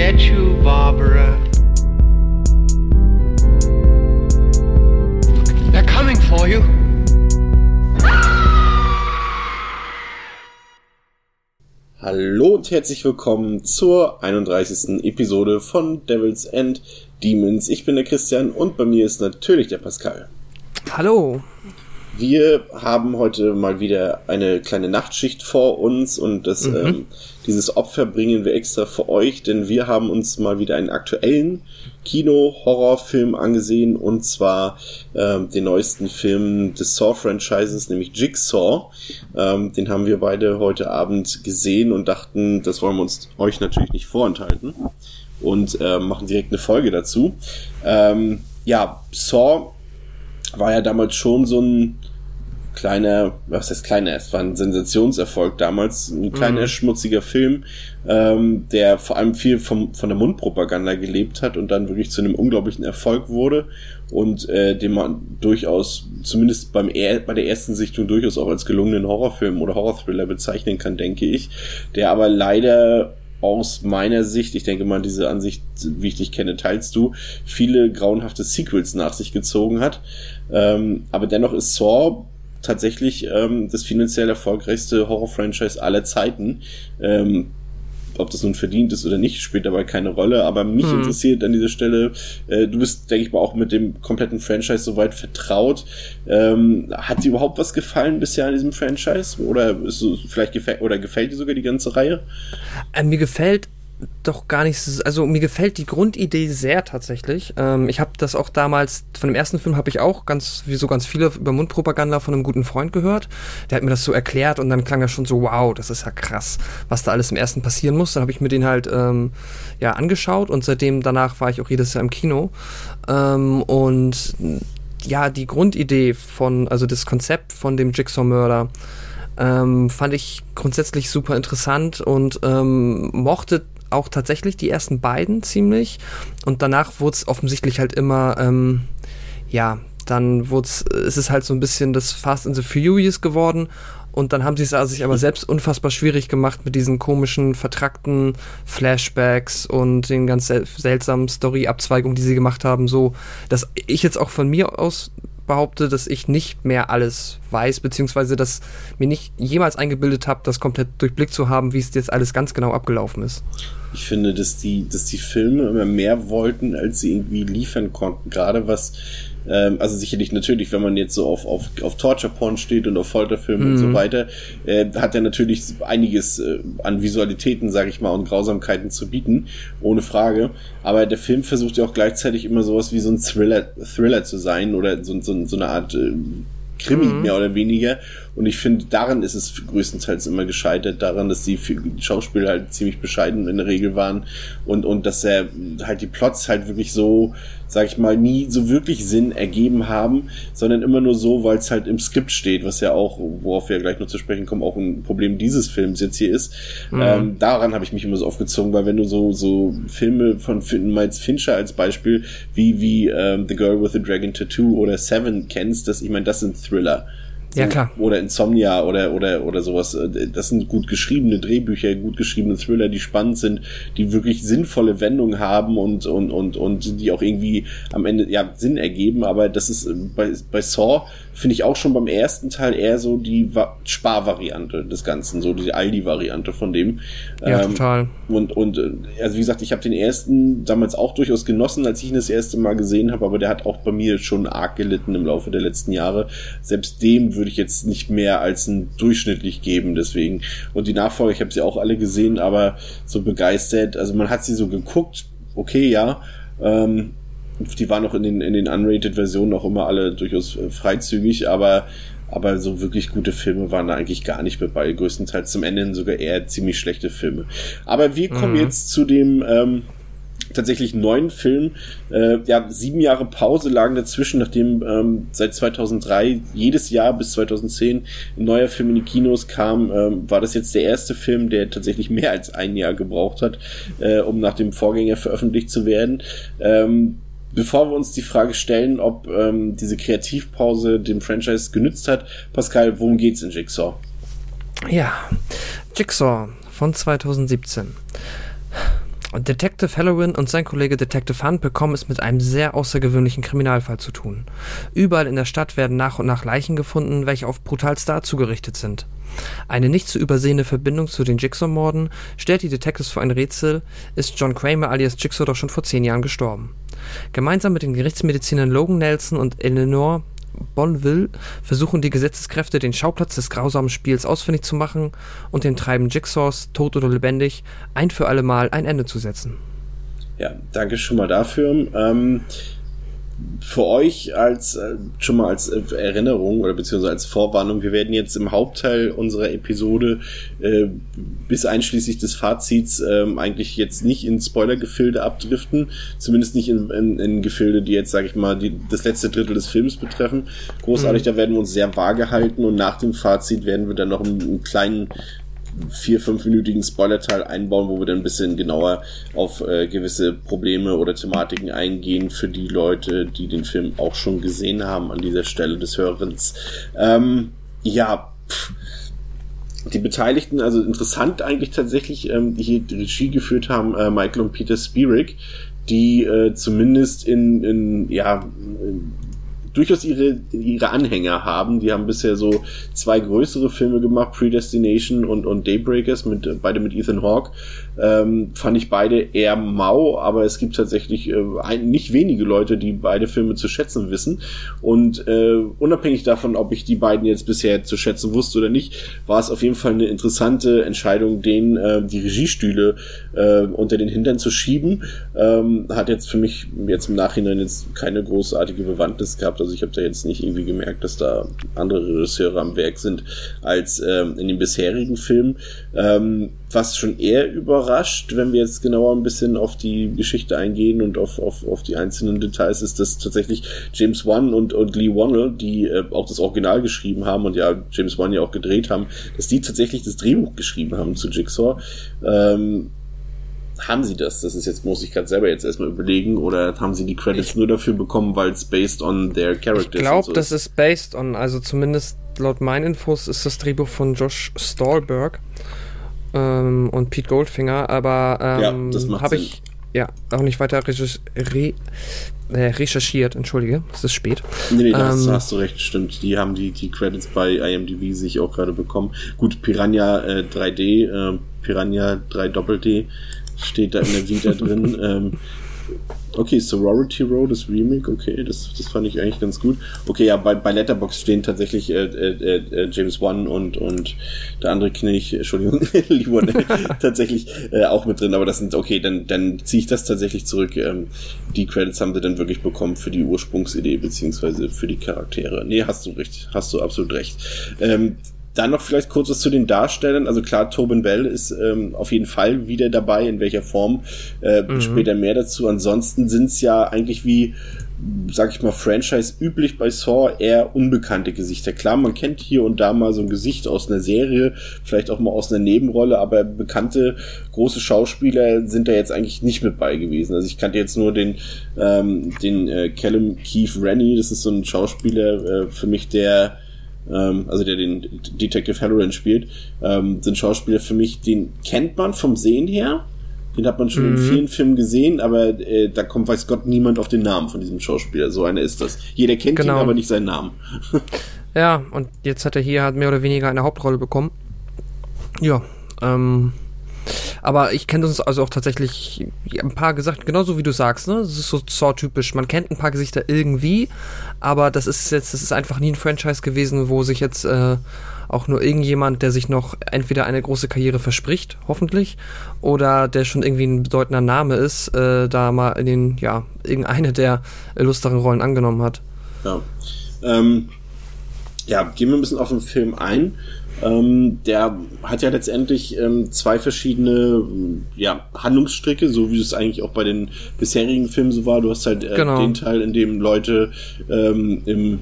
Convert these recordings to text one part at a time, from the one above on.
get you, Barbara. They're coming for you. Hallo und herzlich willkommen zur 31. Episode von Devils and Demons. Ich bin der Christian und bei mir ist natürlich der Pascal. Hallo. Wir haben heute mal wieder eine kleine Nachtschicht vor uns und das, mhm. ähm, dieses Opfer bringen wir extra für euch, denn wir haben uns mal wieder einen aktuellen Kino-Horrorfilm angesehen und zwar ähm, den neuesten Film des Saw-Franchises, nämlich Jigsaw. Ähm, den haben wir beide heute Abend gesehen und dachten, das wollen wir uns euch natürlich nicht vorenthalten und äh, machen direkt eine Folge dazu. Ähm, ja, Saw war ja damals schon so ein kleiner, was heißt kleiner, es war ein Sensationserfolg damals, ein kleiner mhm. schmutziger Film, ähm, der vor allem viel vom, von der Mundpropaganda gelebt hat und dann wirklich zu einem unglaublichen Erfolg wurde und äh, den man durchaus, zumindest beim er bei der ersten Sichtung durchaus auch als gelungenen Horrorfilm oder Horrorthriller bezeichnen kann, denke ich, der aber leider aus meiner Sicht, ich denke mal, diese Ansicht, wie ich dich kenne, teilst du, viele grauenhafte Sequels nach sich gezogen hat. Ähm, aber dennoch ist Saw tatsächlich ähm, das finanziell erfolgreichste Horror-Franchise aller Zeiten. Ähm, ob das nun verdient ist oder nicht, spielt dabei keine Rolle. Aber mich hm. interessiert an dieser Stelle, äh, du bist, denke ich mal, auch mit dem kompletten Franchise soweit vertraut. Ähm, hat dir überhaupt was gefallen bisher an diesem Franchise? Oder ist vielleicht gefällt oder gefällt dir sogar die ganze Reihe? Äh, mir gefällt doch gar nicht, also mir gefällt die Grundidee sehr tatsächlich. Ähm, ich habe das auch damals, von dem ersten Film habe ich auch ganz, wie so ganz viele über Mundpropaganda von einem guten Freund gehört. Der hat mir das so erklärt und dann klang das schon so, wow, das ist ja krass, was da alles im ersten passieren muss. Dann habe ich mir den halt ähm, ja angeschaut und seitdem danach war ich auch jedes Jahr im Kino. Ähm, und ja, die Grundidee von, also das Konzept von dem Jigsaw-Mörder, ähm, fand ich grundsätzlich super interessant und ähm, mochte auch tatsächlich die ersten beiden ziemlich. Und danach wurde es offensichtlich halt immer, ähm, ja, dann wurde es, es ist halt so ein bisschen das Fast and the Furious geworden. Und dann haben sie es also sich aber selbst unfassbar schwierig gemacht mit diesen komischen, vertrackten Flashbacks und den ganz sel seltsamen Story-Abzweigungen, die sie gemacht haben, so, dass ich jetzt auch von mir aus behaupte, dass ich nicht mehr alles weiß, beziehungsweise dass mir nicht jemals eingebildet habe, das komplett durchblickt zu haben, wie es jetzt alles ganz genau abgelaufen ist. Ich finde, dass die, dass die Filme immer mehr wollten, als sie irgendwie liefern konnten. Gerade was, ähm, also sicherlich natürlich, wenn man jetzt so auf, auf, auf Torture-Porn steht und auf Folterfilme mhm. und so mhm. weiter, äh, hat er natürlich einiges äh, an Visualitäten, sag ich mal, und Grausamkeiten zu bieten, ohne Frage. Aber der Film versucht ja auch gleichzeitig immer sowas wie so ein Thriller, Thriller zu sein oder so, so, so eine Art äh, Krimi mhm. mehr oder weniger. Und ich finde, daran ist es größtenteils immer gescheitert, daran, dass die Schauspieler halt ziemlich bescheiden in der Regel waren und, und dass er halt die Plots halt wirklich so, sag ich mal, nie so wirklich Sinn ergeben haben, sondern immer nur so, weil es halt im Skript steht, was ja auch, worauf wir gleich noch zu sprechen kommen, auch ein Problem dieses Films jetzt hier ist. Mhm. Ähm, daran habe ich mich immer so aufgezogen, weil wenn du so, so Filme von Miles Fincher als Beispiel, wie, wie ähm, The Girl with the Dragon Tattoo oder Seven kennst, dass ich meine, das sind Thriller. Ja, klar. Oder Insomnia oder, oder, oder sowas. Das sind gut geschriebene Drehbücher, gut geschriebene Thriller, die spannend sind, die wirklich sinnvolle Wendungen haben und, und, und, und die auch irgendwie am Ende, ja, Sinn ergeben. Aber das ist bei, bei Saw finde ich auch schon beim ersten Teil eher so die Sparvariante des Ganzen, so die Aldi-Variante von dem. Ja, ähm, total. Und, und, äh, also wie gesagt, ich habe den ersten damals auch durchaus genossen, als ich ihn das erste Mal gesehen habe, aber der hat auch bei mir schon arg gelitten im Laufe der letzten Jahre. Selbst dem würde ich jetzt nicht mehr als ein durchschnittlich geben, deswegen. Und die Nachfolger, ich habe sie auch alle gesehen, aber so begeistert, also man hat sie so geguckt, okay, ja, ähm, die waren auch in den, in den Unrated-Versionen auch immer alle durchaus äh, freizügig, aber, aber so wirklich gute Filme waren da eigentlich gar nicht mehr bei. Größtenteils zum Ende sogar eher ziemlich schlechte Filme. Aber wir kommen mhm. jetzt zu dem, ähm, tatsächlich neuen Film. Äh, ja, sieben Jahre Pause lagen dazwischen, nachdem ähm, seit 2003 jedes Jahr bis 2010 ein neuer Film in die Kinos kam, ähm, war das jetzt der erste Film, der tatsächlich mehr als ein Jahr gebraucht hat, äh, um nach dem Vorgänger veröffentlicht zu werden. Ähm, bevor wir uns die Frage stellen, ob ähm, diese Kreativpause dem Franchise genützt hat, Pascal, worum geht's in Jigsaw? Ja, Jigsaw von 2017. Detective Halloween und sein Kollege Detective Hunt bekommen es mit einem sehr außergewöhnlichen Kriminalfall zu tun. Überall in der Stadt werden nach und nach Leichen gefunden, welche auf brutalste Art zugerichtet sind. Eine nicht zu übersehende Verbindung zu den Jigsaw-Morden stellt die Detectives vor ein Rätsel, ist John Kramer alias Jigsaw doch schon vor zehn Jahren gestorben. Gemeinsam mit den Gerichtsmedizinern Logan Nelson und Eleanor Bonville versuchen die Gesetzeskräfte, den Schauplatz des grausamen Spiels ausfindig zu machen und dem Treiben Jigsaws, tot oder lebendig, ein für alle Mal ein Ende zu setzen. Ja, danke schon mal dafür. Ähm, für euch als äh, schon mal als äh, Erinnerung oder beziehungsweise als Vorwarnung, wir werden jetzt im Hauptteil unserer Episode äh, bis einschließlich des Fazits äh, eigentlich jetzt nicht in Spoilergefilde abdriften, zumindest nicht in, in, in Gefilde, die jetzt, sage ich mal, die, das letzte Drittel des Films betreffen. Großartig, mhm. da werden wir uns sehr vage halten und nach dem Fazit werden wir dann noch einen, einen kleinen vier, fünfminütigen Spoiler-Teil einbauen, wo wir dann ein bisschen genauer auf äh, gewisse Probleme oder Thematiken eingehen für die Leute, die den Film auch schon gesehen haben an dieser Stelle des Hörens. Ähm, ja, pff. Die Beteiligten, also interessant eigentlich tatsächlich, ähm, die hier die Regie geführt haben, äh, Michael und Peter Spirik, die äh, zumindest in, in ja, in durchaus ihre, ihre Anhänger haben. Die haben bisher so zwei größere Filme gemacht, Predestination und, und Daybreakers, mit, beide mit Ethan Hawke. Ähm, fand ich beide eher mau, aber es gibt tatsächlich äh, ein, nicht wenige Leute, die beide Filme zu schätzen wissen. Und äh, unabhängig davon, ob ich die beiden jetzt bisher zu schätzen wusste oder nicht, war es auf jeden Fall eine interessante Entscheidung, denen äh, die Regiestühle äh, unter den Hintern zu schieben. Ähm, hat jetzt für mich jetzt im Nachhinein jetzt keine großartige Bewandtnis gehabt. Also ich habe da jetzt nicht irgendwie gemerkt, dass da andere Regisseure am Werk sind als ähm, in den bisherigen Filmen. Ähm, was schon eher überrascht, wenn wir jetzt genauer ein bisschen auf die Geschichte eingehen und auf, auf, auf die einzelnen Details, ist, dass tatsächlich James Wan und, und Lee Wannell, die äh, auch das Original geschrieben haben und ja James Wan ja auch gedreht haben, dass die tatsächlich das Drehbuch geschrieben haben zu Jigsaw. Ähm, haben sie das? Das ist jetzt, muss ich gerade selber jetzt erstmal überlegen, oder haben sie die Credits ich, nur dafür bekommen, weil es based on their characters Ich glaube, so das ist based on, also zumindest laut meinen Infos ist das Drehbuch von Josh Stolberg ähm, und Pete Goldfinger, aber ähm, ja, habe ich ja auch nicht weiter recherch re äh, recherchiert, entschuldige, es ist spät. Nee, nee, da ähm, hast, du recht, stimmt. Die haben die, die Credits bei IMDb sich auch gerade bekommen. Gut, Piranha äh, 3D, äh, Piranha 3 Doppel-D steht da in der Vita drin. Ähm, okay, Sorority Road, das Remake, okay, das, das fand ich eigentlich ganz gut. Okay, ja, bei, bei Letterbox stehen tatsächlich äh, äh, äh, James Wan und, und der andere Knilch, Entschuldigung, Lee tatsächlich äh, auch mit drin, aber das sind, okay, dann, dann ziehe ich das tatsächlich zurück. Ähm, die Credits haben sie dann wirklich bekommen für die Ursprungsidee, beziehungsweise für die Charaktere. Nee, hast du recht, hast du absolut recht. Ähm, dann noch vielleicht kurz was zu den Darstellern. Also klar, Tobin Bell ist ähm, auf jeden Fall wieder dabei, in welcher Form. Äh, mhm. Später mehr dazu. Ansonsten sind es ja eigentlich wie, sag ich mal, Franchise üblich bei Saw eher unbekannte Gesichter. Klar, man kennt hier und da mal so ein Gesicht aus einer Serie, vielleicht auch mal aus einer Nebenrolle, aber bekannte große Schauspieler sind da jetzt eigentlich nicht mit bei gewesen. Also ich kannte jetzt nur den, ähm, den äh, Callum Keith Rennie, das ist so ein Schauspieler äh, für mich, der ähm, also der den Detective Halloran spielt, ähm, sind Schauspieler für mich, den kennt man vom Sehen her. Den hat man schon mhm. in vielen Filmen gesehen, aber äh, da kommt, weiß Gott, niemand auf den Namen von diesem Schauspieler. So einer ist das. Jeder kennt genau. ihn, aber nicht seinen Namen. ja, und jetzt hat er hier halt mehr oder weniger eine Hauptrolle bekommen. Ja, ähm, aber ich kenne uns also auch tatsächlich ein paar gesagt, genauso wie du sagst, ne? Das ist so Saw-typisch. Man kennt ein paar Gesichter irgendwie, aber das ist jetzt, das ist einfach nie ein Franchise gewesen, wo sich jetzt äh, auch nur irgendjemand, der sich noch entweder eine große Karriere verspricht, hoffentlich, oder der schon irgendwie ein bedeutender Name ist, äh, da mal in den, ja, irgendeine der illustren Rollen angenommen hat. Ja. Ähm, ja, gehen wir ein bisschen auf den Film ein. Ähm, der hat ja letztendlich ähm, zwei verschiedene ja, Handlungsstricke, so wie es eigentlich auch bei den bisherigen Filmen so war. Du hast halt äh, genau. den Teil, in dem Leute ähm, im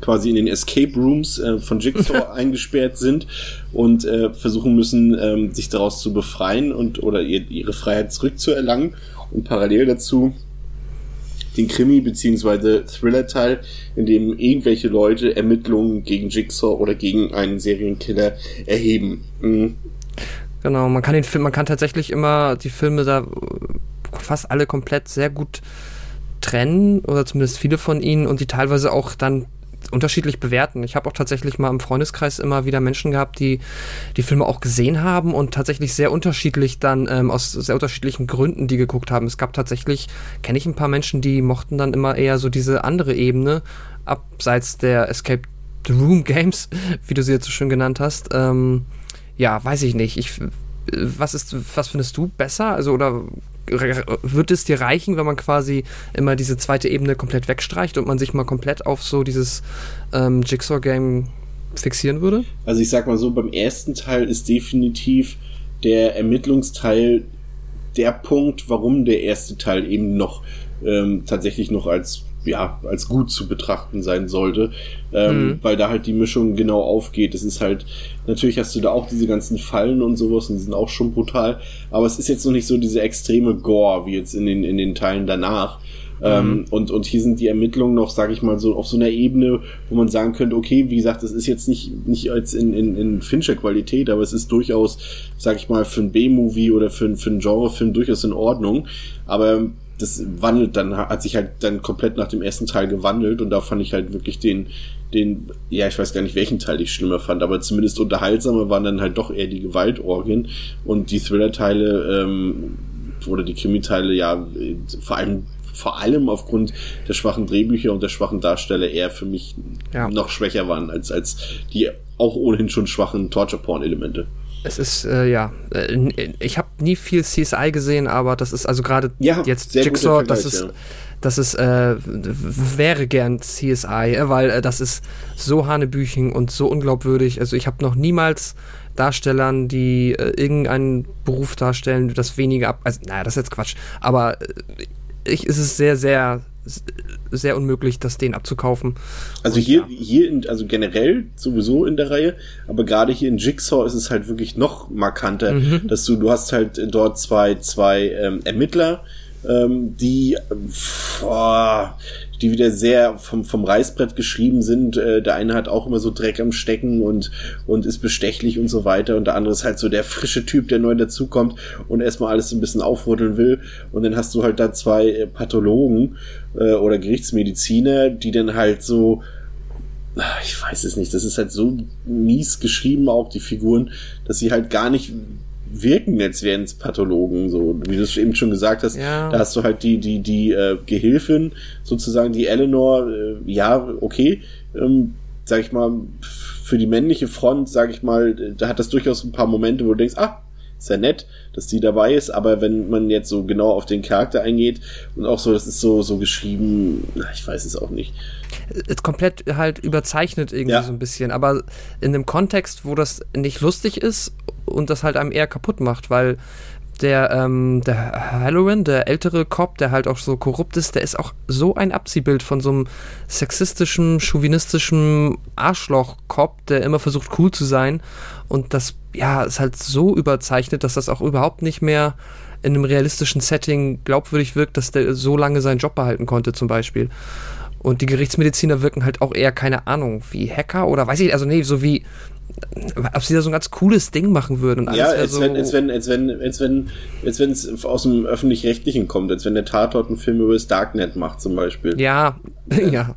quasi in den Escape Rooms äh, von Jigsaw eingesperrt sind und äh, versuchen müssen, ähm, sich daraus zu befreien und oder ihr, ihre Freiheit zurückzuerlangen. Und parallel dazu den Krimi- bzw. Thriller-Teil, in dem irgendwelche Leute Ermittlungen gegen Jigsaw oder gegen einen Serienkiller erheben. Mhm. Genau, man kann den Film, man kann tatsächlich immer die Filme da fast alle komplett sehr gut trennen oder zumindest viele von ihnen und die teilweise auch dann unterschiedlich bewerten. Ich habe auch tatsächlich mal im Freundeskreis immer wieder Menschen gehabt, die die Filme auch gesehen haben und tatsächlich sehr unterschiedlich dann ähm, aus sehr unterschiedlichen Gründen die geguckt haben. Es gab tatsächlich, kenne ich ein paar Menschen, die mochten dann immer eher so diese andere Ebene abseits der Escape the Room Games, wie du sie jetzt so schön genannt hast. Ähm, ja, weiß ich nicht. Ich, was ist, was findest du besser? Also oder wird es dir reichen, wenn man quasi immer diese zweite Ebene komplett wegstreicht und man sich mal komplett auf so dieses ähm, Jigsaw-Game fixieren würde? Also ich sag mal so, beim ersten Teil ist definitiv der Ermittlungsteil der Punkt, warum der erste Teil eben noch ähm, tatsächlich noch als ja, als gut zu betrachten sein sollte, ähm, mhm. weil da halt die Mischung genau aufgeht. Es ist halt, natürlich hast du da auch diese ganzen Fallen und sowas und die sind auch schon brutal, aber es ist jetzt noch nicht so diese extreme Gore wie jetzt in den, in den Teilen danach. Ähm, mhm. und, und hier sind die Ermittlungen noch, sage ich mal, so auf so einer Ebene, wo man sagen könnte, okay, wie gesagt, das ist jetzt nicht, nicht als in, in, in Fincher-Qualität, aber es ist durchaus, sage ich mal, für ein B-Movie oder für, für einen Genrefilm durchaus in Ordnung. Aber das wandelt dann, hat sich halt dann komplett nach dem ersten Teil gewandelt und da fand ich halt wirklich den, den, ja, ich weiß gar nicht, welchen Teil ich schlimmer fand, aber zumindest unterhaltsamer waren dann halt doch eher die Gewaltorgien und die Thriller-Teile ähm, oder die Krimi-Teile, ja, vor allem vor allem aufgrund der schwachen Drehbücher und der schwachen Darsteller eher für mich ja. noch schwächer waren als, als die auch ohnehin schon schwachen Torture-Porn-Elemente. Es ist, äh, ja, äh, ich habe nie viel CSI gesehen, aber das ist also gerade ja, jetzt Jigsaw, das ist, ja. das ist, äh, wäre gern CSI, äh, weil äh, das ist so hanebüchen und so unglaubwürdig. Also ich habe noch niemals Darstellern, die äh, irgendeinen Beruf darstellen, das weniger ab, also naja, das ist jetzt Quatsch, aber äh, ich, ist es sehr, sehr sehr unmöglich, das den abzukaufen. Also Und hier, ja. hier in, also generell sowieso in der Reihe, aber gerade hier in Jigsaw ist es halt wirklich noch markanter, mhm. dass du, du hast halt dort zwei, zwei ähm, Ermittler, ähm, die, boah, die wieder sehr vom, vom Reißbrett geschrieben sind. Äh, der eine hat auch immer so Dreck am Stecken und, und ist bestechlich und so weiter. Und der andere ist halt so der frische Typ, der neu dazukommt und erstmal alles ein bisschen aufrütteln will. Und dann hast du halt da zwei äh, Pathologen äh, oder Gerichtsmediziner, die dann halt so, ich weiß es nicht, das ist halt so mies geschrieben, auch die Figuren, dass sie halt gar nicht wirken, als wären es Pathologen, so wie du es eben schon gesagt hast. Ja. Da hast du halt die die die äh, Gehilfin sozusagen, die Eleanor. Äh, ja, okay, ähm, sag ich mal für die männliche Front, sag ich mal, da hat das durchaus ein paar Momente, wo du denkst, ah, ja nett, dass die dabei ist, aber wenn man jetzt so genau auf den Charakter eingeht und auch so, das ist so, so geschrieben, ich weiß es auch nicht. Ist komplett halt überzeichnet irgendwie ja. so ein bisschen, aber in einem Kontext, wo das nicht lustig ist und das halt einem eher kaputt macht, weil der, ähm, der Halloran, der ältere Cop, der halt auch so korrupt ist, der ist auch so ein Abziehbild von so einem sexistischen, chauvinistischen Arschloch-Cop, der immer versucht cool zu sein und das, ja, ist halt so überzeichnet, dass das auch überhaupt nicht mehr in einem realistischen Setting glaubwürdig wirkt, dass der so lange seinen Job behalten konnte zum Beispiel. Und die Gerichtsmediziner wirken halt auch eher, keine Ahnung, wie Hacker oder weiß ich, also nee, so wie, ob sie da so ein ganz cooles Ding machen würden und alles. Ja, als, so wenn, als wenn, als wenn, als wenn, als wenn es aus dem öffentlich-rechtlichen kommt, als wenn der Tatort einen Film über das Darknet macht zum Beispiel. Ja, ja.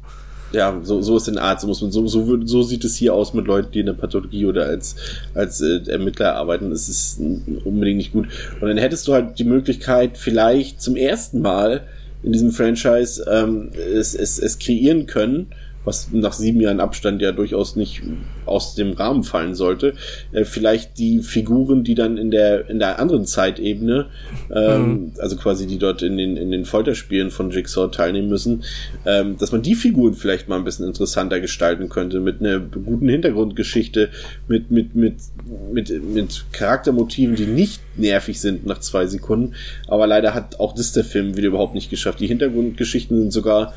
Ja, so, so ist ein Arzt, muss man, so, so, so sieht es hier aus mit Leuten, die in der Pathologie oder als, als äh, Ermittler arbeiten. Das ist unbedingt nicht gut. Und dann hättest du halt die Möglichkeit, vielleicht zum ersten Mal in diesem Franchise ähm, es, es, es kreieren können, was nach sieben Jahren Abstand ja durchaus nicht aus dem Rahmen fallen sollte. Äh, vielleicht die Figuren, die dann in der in der anderen Zeitebene, ähm, mhm. also quasi die dort in den in den Folterspielen von Jigsaw teilnehmen müssen, ähm, dass man die Figuren vielleicht mal ein bisschen interessanter gestalten könnte mit einer guten Hintergrundgeschichte, mit mit mit mit mit Charaktermotiven, die nicht nervig sind nach zwei Sekunden. Aber leider hat auch das der Film wieder überhaupt nicht geschafft. Die Hintergrundgeschichten sind sogar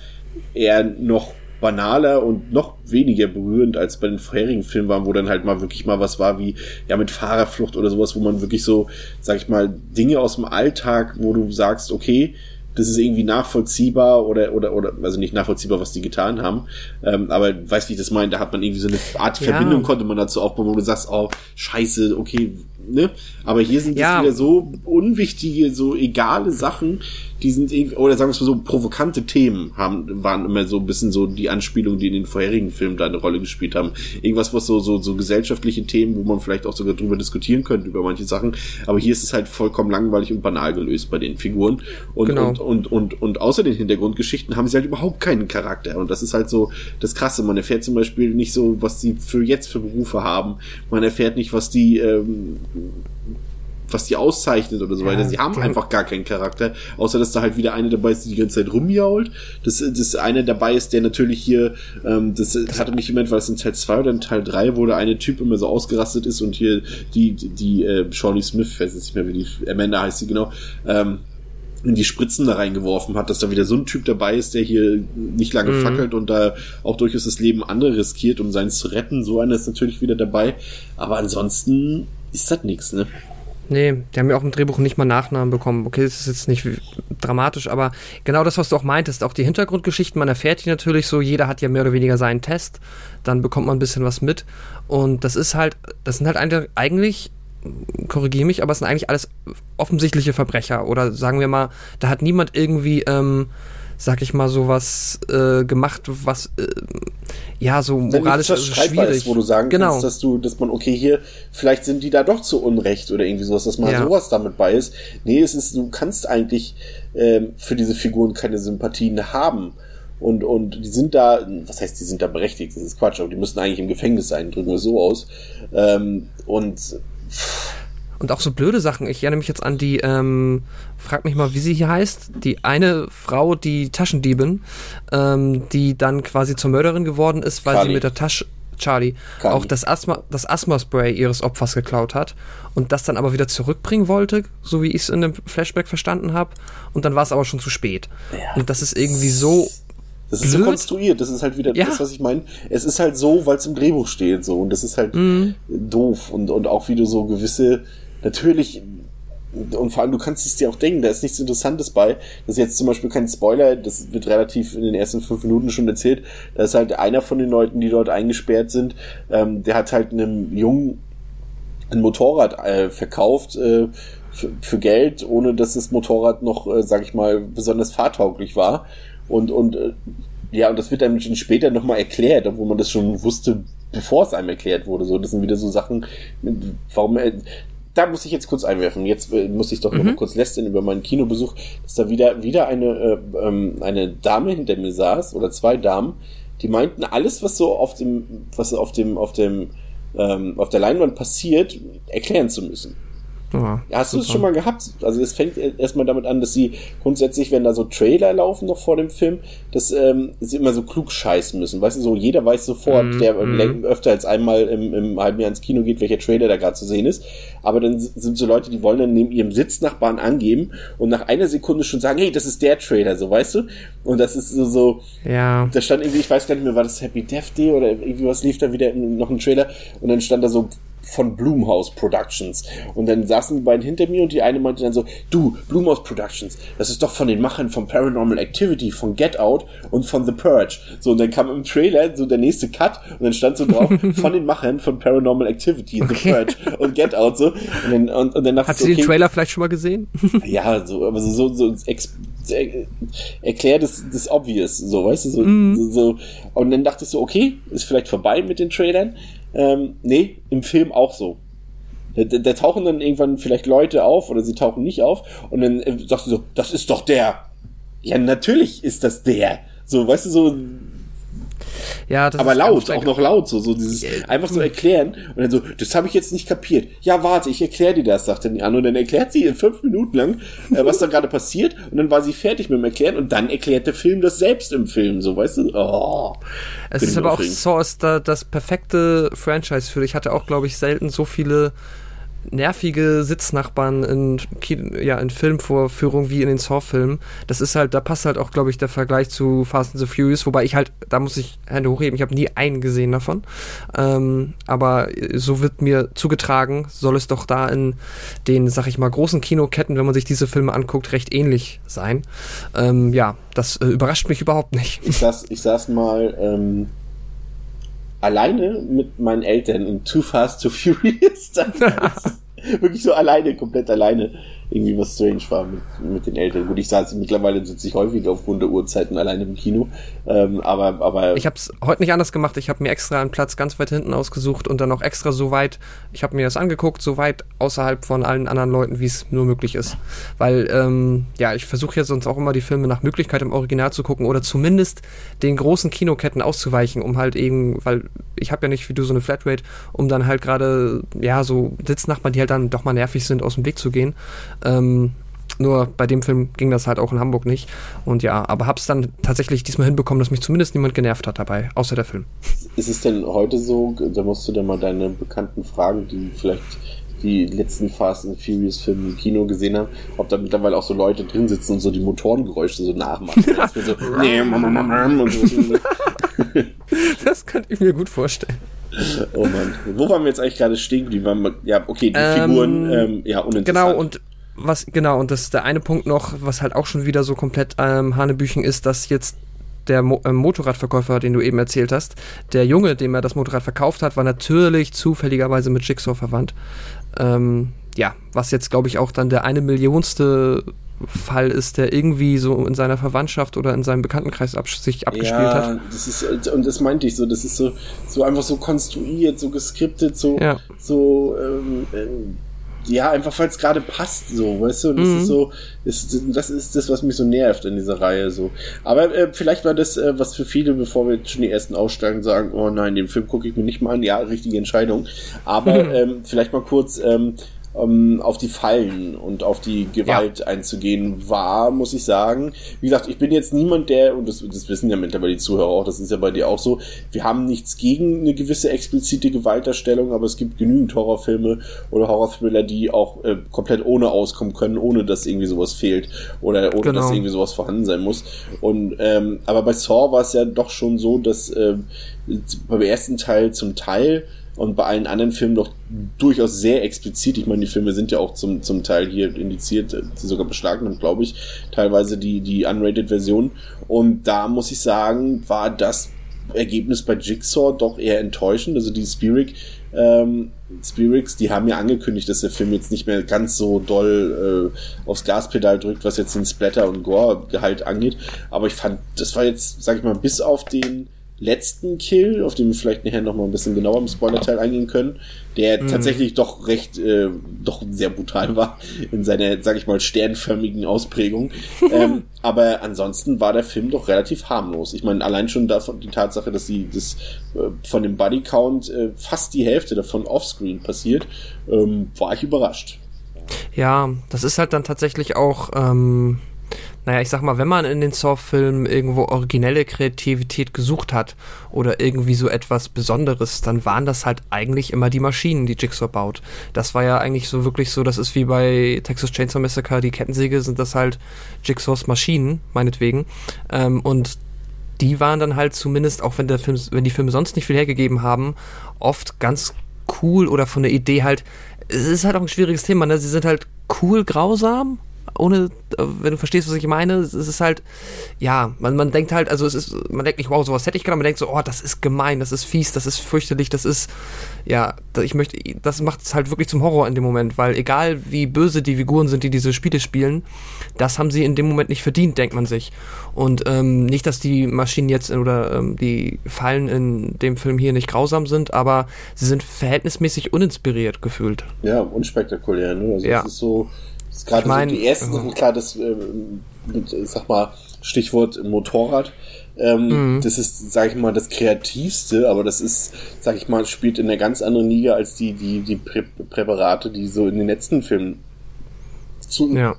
eher noch banaler und noch weniger berührend als bei den vorherigen Filmen waren, wo dann halt mal wirklich mal was war wie, ja, mit Fahrerflucht oder sowas, wo man wirklich so, sag ich mal, Dinge aus dem Alltag, wo du sagst, okay, das ist irgendwie nachvollziehbar oder, oder, oder, also nicht nachvollziehbar, was die getan haben, ähm, aber weißt wie ich das meine, da hat man irgendwie so eine Art Ja. Verbindung, konnte man dazu aufbauen, wo du sagst, oh, scheiße, okay, ne? Aber hier sind Ja. das wieder so unwichtige, so egale Sachen, die sind irgendwie, oder sagen wir es mal so, provokante Themen haben, waren immer so ein bisschen so die Anspielungen, die in den vorherigen Filmen da eine Rolle gespielt haben. Irgendwas, was so, so, so gesellschaftliche Themen, wo man vielleicht auch sogar drüber diskutieren könnte, über manche Sachen. Aber hier ist es halt vollkommen langweilig und banal gelöst bei den Figuren. Und, Genau. und, und, und, und außer den Hintergrundgeschichten haben sie halt überhaupt keinen Charakter. Und das ist halt so das Krasse. Man erfährt zum Beispiel nicht so, was sie für jetzt für Berufe haben. Man erfährt nicht, was die, ähm, was die auszeichnet oder so Ja, weiter. Sie haben haben- einfach gar keinen Charakter, außer dass da halt wieder eine dabei ist, die die ganze Zeit rumjault. Das, das eine dabei ist, der natürlich hier, ähm, das, das hatte mich jemand, weil es in Teil 2 oder in Teil 3, wo der eine Typ immer so ausgerastet ist und hier die, die, die äh, Shawnee Smith, ich weiß jetzt nicht mehr, wie die, Amanda heißt sie genau, ähm, in die Spritzen da reingeworfen hat, dass da wieder so ein Typ dabei ist, der hier nicht lange Mhm. fackelt und da auch durchaus das Leben anderer riskiert, um seins zu retten. So einer ist natürlich wieder dabei. Aber ansonsten ist das nichts, ne? Nee, die haben ja auch im Drehbuch nicht mal Nachnamen bekommen. Okay, das ist jetzt nicht dramatisch, aber genau das, was du auch meintest, auch die Hintergrundgeschichten, man erfährt die natürlich so, jeder hat ja mehr oder weniger seinen Test, dann bekommt man ein bisschen was mit. Und das ist halt, das sind halt eigentlich, korrigiere mich, aber es sind eigentlich alles offensichtliche Verbrecher. Oder sagen wir mal, da hat niemand irgendwie, ähm, sag ich mal, sowas äh, gemacht, was äh, ja so moralisch also streitbar schwierig. ist, wo du sagen genau. kannst, dass du, dass man, okay, hier, vielleicht sind die da doch zu Unrecht oder irgendwie sowas, dass mal Ja. sowas damit bei ist. Nee, es ist, du kannst eigentlich ähm, für diese Figuren keine Sympathien haben. Und, und die sind da, was heißt, die sind da berechtigt, das ist Quatsch, aber die müssen eigentlich im Gefängnis sein, drücken wir es so aus. Ähm, und Und auch so blöde Sachen. Ich erinnere mich jetzt an die, ähm, frag mich mal, wie sie hier heißt. Die eine Frau, die Taschendiebin, ähm, die dann quasi zur Mörderin geworden ist, weil Charlie. sie mit der Tasche, Charlie, Charlie. auch das Asthma, das Asthma-Spray ihres Opfers geklaut hat und das dann aber wieder zurückbringen wollte, so wie ich es in dem Flashback verstanden habe. Und dann war es aber schon zu spät. Ja. Und das ist irgendwie so, Das ist so Blöd. konstruiert, das ist halt wieder Ja. das, was ich meine. Es ist halt so, weil es im Drehbuch steht, so. Und das ist halt Mhm. doof. Und, und auch wie du so gewisse, natürlich, und vor allem, du kannst es dir auch denken, da ist nichts Interessantes bei. Das ist jetzt zum Beispiel kein Spoiler, das wird relativ in den ersten fünf Minuten schon erzählt. Da ist halt einer von den Leuten, die dort eingesperrt sind, ähm, der hat halt einem Jungen ein Motorrad äh, verkauft äh, für, für Geld, ohne dass das Motorrad noch, äh, sag ich mal, besonders fahrtauglich war. Und, und äh, ja, und das wird dann später nochmal erklärt, obwohl man das schon wusste, bevor es einem erklärt wurde. So, das sind wieder so Sachen, warum äh, da muss ich jetzt kurz einwerfen. Jetzt äh, muss ich doch noch mal kurz lästern über meinen Kinobesuch, dass da wieder wieder eine äh, ähm, eine Dame hinter mir saß oder zwei Damen, die meinten alles, was so auf dem was auf dem auf dem ähm, auf der Leinwand passiert, erklären zu müssen. Ja, Hast du es schon mal gehabt? Also es fängt erstmal damit an, dass sie grundsätzlich, wenn da so Trailer laufen noch vor dem Film, dass ähm, sie immer so klug scheißen müssen. Weißt du, so jeder weiß sofort, Mhm, der ähm, öfter als einmal im, im halben Jahr ins Kino geht, welcher Trailer da gerade zu sehen ist. Aber dann sind so Leute, die wollen dann neben ihrem Sitznachbarn angeben und nach einer Sekunde schon sagen, hey, das ist der Trailer, so weißt du? Und das ist so, so Ja, da stand irgendwie, ich weiß gar nicht mehr, war das Happy Death Day oder irgendwie was lief da wieder noch ein Trailer und dann stand da so von Blumhouse Productions und dann saßen die beiden hinter mir und die eine meinte dann so, du, Blumhouse Productions, das ist doch von den Machern von Paranormal Activity, von Get Out und von The Purge. So, und dann kam im Trailer so der nächste Cut und dann stand so drauf, von den Machern von Paranormal Activity, The Okay. Purge und Get Out so. Und dann, und, und dann dachte hat ich sie so, den Trailer vielleicht schon mal gesehen? ja, so, aber so, so, so ex, äh, erklär das, das obvious, so, weißt du, so, Mhm. so, so. Und dann dachte ich so, okay, ist vielleicht vorbei mit den Trailern. Ähm, nee, im Film auch so. Da, da, da tauchen dann irgendwann vielleicht Leute auf oder sie tauchen nicht auf und dann äh, sagst du so, das ist doch der. Ja, natürlich ist das der. So, weißt du, so, Ja, das aber laut, auch noch laut, so, so dieses einfach so erklären und dann so, das habe ich jetzt nicht kapiert. Ja, warte, ich erkläre dir das, sagt dann die andere und dann erklärt sie in fünf Minuten lang, äh, was da gerade passiert und dann war sie fertig mit dem Erklären und dann erklärt der Film das selbst im Film, so, weißt du? Oh. Es ist aber auch. Saw ist da das perfekte Franchise für. Ich hatte auch, glaube ich, selten so viele nervige Sitznachbarn in, ja, in Filmvorführungen wie in den Saw-Filmen. Das ist halt, da passt halt auch, glaube ich, der Vergleich zu Fast and the Furious, wobei ich halt, da muss ich Hände hochheben, ich habe nie einen gesehen davon. Ähm, aber so wird mir zugetragen, soll es doch da in den, sag ich mal, großen Kinoketten, wenn man sich diese Filme anguckt, recht ähnlich sein. Ähm, ja, das äh, überrascht mich überhaupt nicht. Ich saß, ich saß mal ähm, alleine mit meinen Eltern in Too Fast, Too Furious. Wirklich so alleine, komplett alleine irgendwie was strange war mit, mit den Eltern. Gut, ich saß mittlerweile sitze ich häufig aufgrund der Uhrzeiten alleine im Kino. Ähm, aber, aber. Ich habe es heute nicht anders gemacht. Ich habe mir extra einen Platz ganz weit hinten ausgesucht und dann auch extra so weit, ich habe mir das angeguckt, so weit außerhalb von allen anderen Leuten, wie es nur möglich ist. Weil, ähm, ja, ich versuche ja sonst auch immer die Filme nach Möglichkeit im Original zu gucken oder zumindest den großen Kinoketten auszuweichen, um halt eben, weil ich habe ja nicht wie du so eine Flatrate, um dann halt gerade, ja, so Sitznachbarn, die halt dann doch mal nervig sind, aus dem Weg zu gehen. Ähm, nur bei dem Film ging das halt auch in Hamburg nicht. Und ja, aber hab's dann tatsächlich diesmal hinbekommen, dass mich zumindest niemand genervt hat dabei, außer der Film. Ist es denn heute so, da musst du dann mal deine Bekannten fragen, die vielleicht die letzten Fast and Furious Filme im Kino gesehen haben, ob da mittlerweile auch so Leute drin sitzen und so die Motorengeräusche so nachmachen. so, das könnte ich mir gut vorstellen. Oh Mann. Wo waren wir jetzt eigentlich gerade stehen geblieben? Ja, okay, die ähm, Figuren, ähm, ja, uninteressant. Genau, und was, genau, und das ist der eine Punkt noch, was halt auch schon wieder so komplett ähm, Hanebüchen ist, dass jetzt der Mo äh, Motorradverkäufer, den du eben erzählt hast, der Junge, dem er das Motorrad verkauft hat, war natürlich zufälligerweise mit Jigsaw verwandt. Ähm, ja, was jetzt, glaube ich, auch dann der eine Millionste Fall ist, der irgendwie so in seiner Verwandtschaft oder in seinem Bekanntenkreis ab sich abgespielt ja, hat. Das ist, und das meinte ich so, das ist so, so einfach so konstruiert, so geskriptet, so, ja. so ähm, ähm ja, einfach weil es gerade passt, so, weißt du, das mhm. ist so, ist, das ist das, was mich so nervt in dieser Reihe, so. Aber äh, vielleicht war das, äh, was für viele, bevor wir jetzt schon die ersten aussteigen, sagen, oh nein, den Film gucke ich mir nicht mal an, ja, richtige Entscheidung. Aber ähm, vielleicht mal kurz, ähm, ähm, auf die Fallen und auf die Gewalt ja. einzugehen war, muss ich sagen. Wie gesagt, ich bin jetzt niemand, der, und das, das wissen ja mittlerweile die Zuhörer auch, das ist ja bei dir auch so, wir haben nichts gegen eine gewisse explizite Gewalterstellung, aber es gibt genügend Horrorfilme oder Horrorthriller, die auch äh, komplett ohne auskommen können, ohne dass irgendwie sowas fehlt oder ohne genau. dass irgendwie sowas vorhanden sein muss. Und ähm, aber bei Saw war es ja doch schon so, dass äh, beim ersten Teil zum Teil und bei allen anderen Filmen doch durchaus sehr explizit. Ich meine, die Filme sind ja auch zum, zum Teil hier indiziert, äh, sogar beschlagnahmt, glaube ich, teilweise die, die Unrated-Version. Und da muss ich sagen, war das Ergebnis bei Jigsaw doch eher enttäuschend. Also die Spirit, ähm, Spirits, die haben ja angekündigt, dass der Film jetzt nicht mehr ganz so doll äh, aufs Gaspedal drückt, was jetzt den Splatter- und Gore-Gehalt angeht. Aber ich fand, das war jetzt, sag ich mal, bis auf den letzten Kill, auf den wir vielleicht nachher noch mal ein bisschen genauer im Spoiler-Teil eingehen können, der mhm. tatsächlich doch recht, äh, doch sehr brutal war in seiner, sag ich mal, sternförmigen Ausprägung. ähm, aber ansonsten war der Film doch relativ harmlos. Ich meine, allein schon davon die Tatsache, dass sie das äh, von dem Buddy Count äh, fast die Hälfte davon offscreen passiert, ähm, war ich überrascht. Ja, das ist halt dann tatsächlich auch ähm, naja, ich sag mal, wenn man in den Saw-Filmen irgendwo originelle Kreativität gesucht hat oder irgendwie so etwas Besonderes, dann waren das halt eigentlich immer die Maschinen, die Jigsaw baut. Das war ja eigentlich so wirklich so, das ist wie bei Texas Chainsaw Massacre, die Kettensäge sind das halt Jigsaws Maschinen, meinetwegen. Ähm, und die waren dann halt zumindest, auch wenn der Film, wenn die Filme sonst nicht viel hergegeben haben, oft ganz cool oder von der Idee halt, es ist halt auch ein schwieriges Thema, ne? Sie sind halt cool grausam ohne, wenn du verstehst, was ich meine, es ist halt, ja, man, man denkt halt, also es ist, man denkt nicht, wow, sowas hätte ich gedacht, man denkt so, oh, das ist gemein, das ist fies, das ist fürchterlich, das ist, ja, ich möchte, das macht es halt wirklich zum Horror in dem Moment, weil egal wie böse die Figuren sind, die diese Spiele spielen, das haben sie in dem Moment nicht verdient, denkt man sich. Und ähm, nicht, dass die Maschinen jetzt oder ähm, die Fallen in dem Film hier nicht grausam sind, aber sie sind verhältnismäßig uninspiriert gefühlt. Ja, unspektakulär, ne? Also ja. es ist so, Gerade ich mein, so die ersten Sachen, klar, das, äh, mit, ich sag mal, Stichwort Motorrad. Ähm, mhm. Das ist, sag ich mal, das Kreativste, aber das ist, sag ich mal, spielt in einer ganz anderen Liga als die, die, die Prä Präparate, die so in den letzten Filmen zu, ja.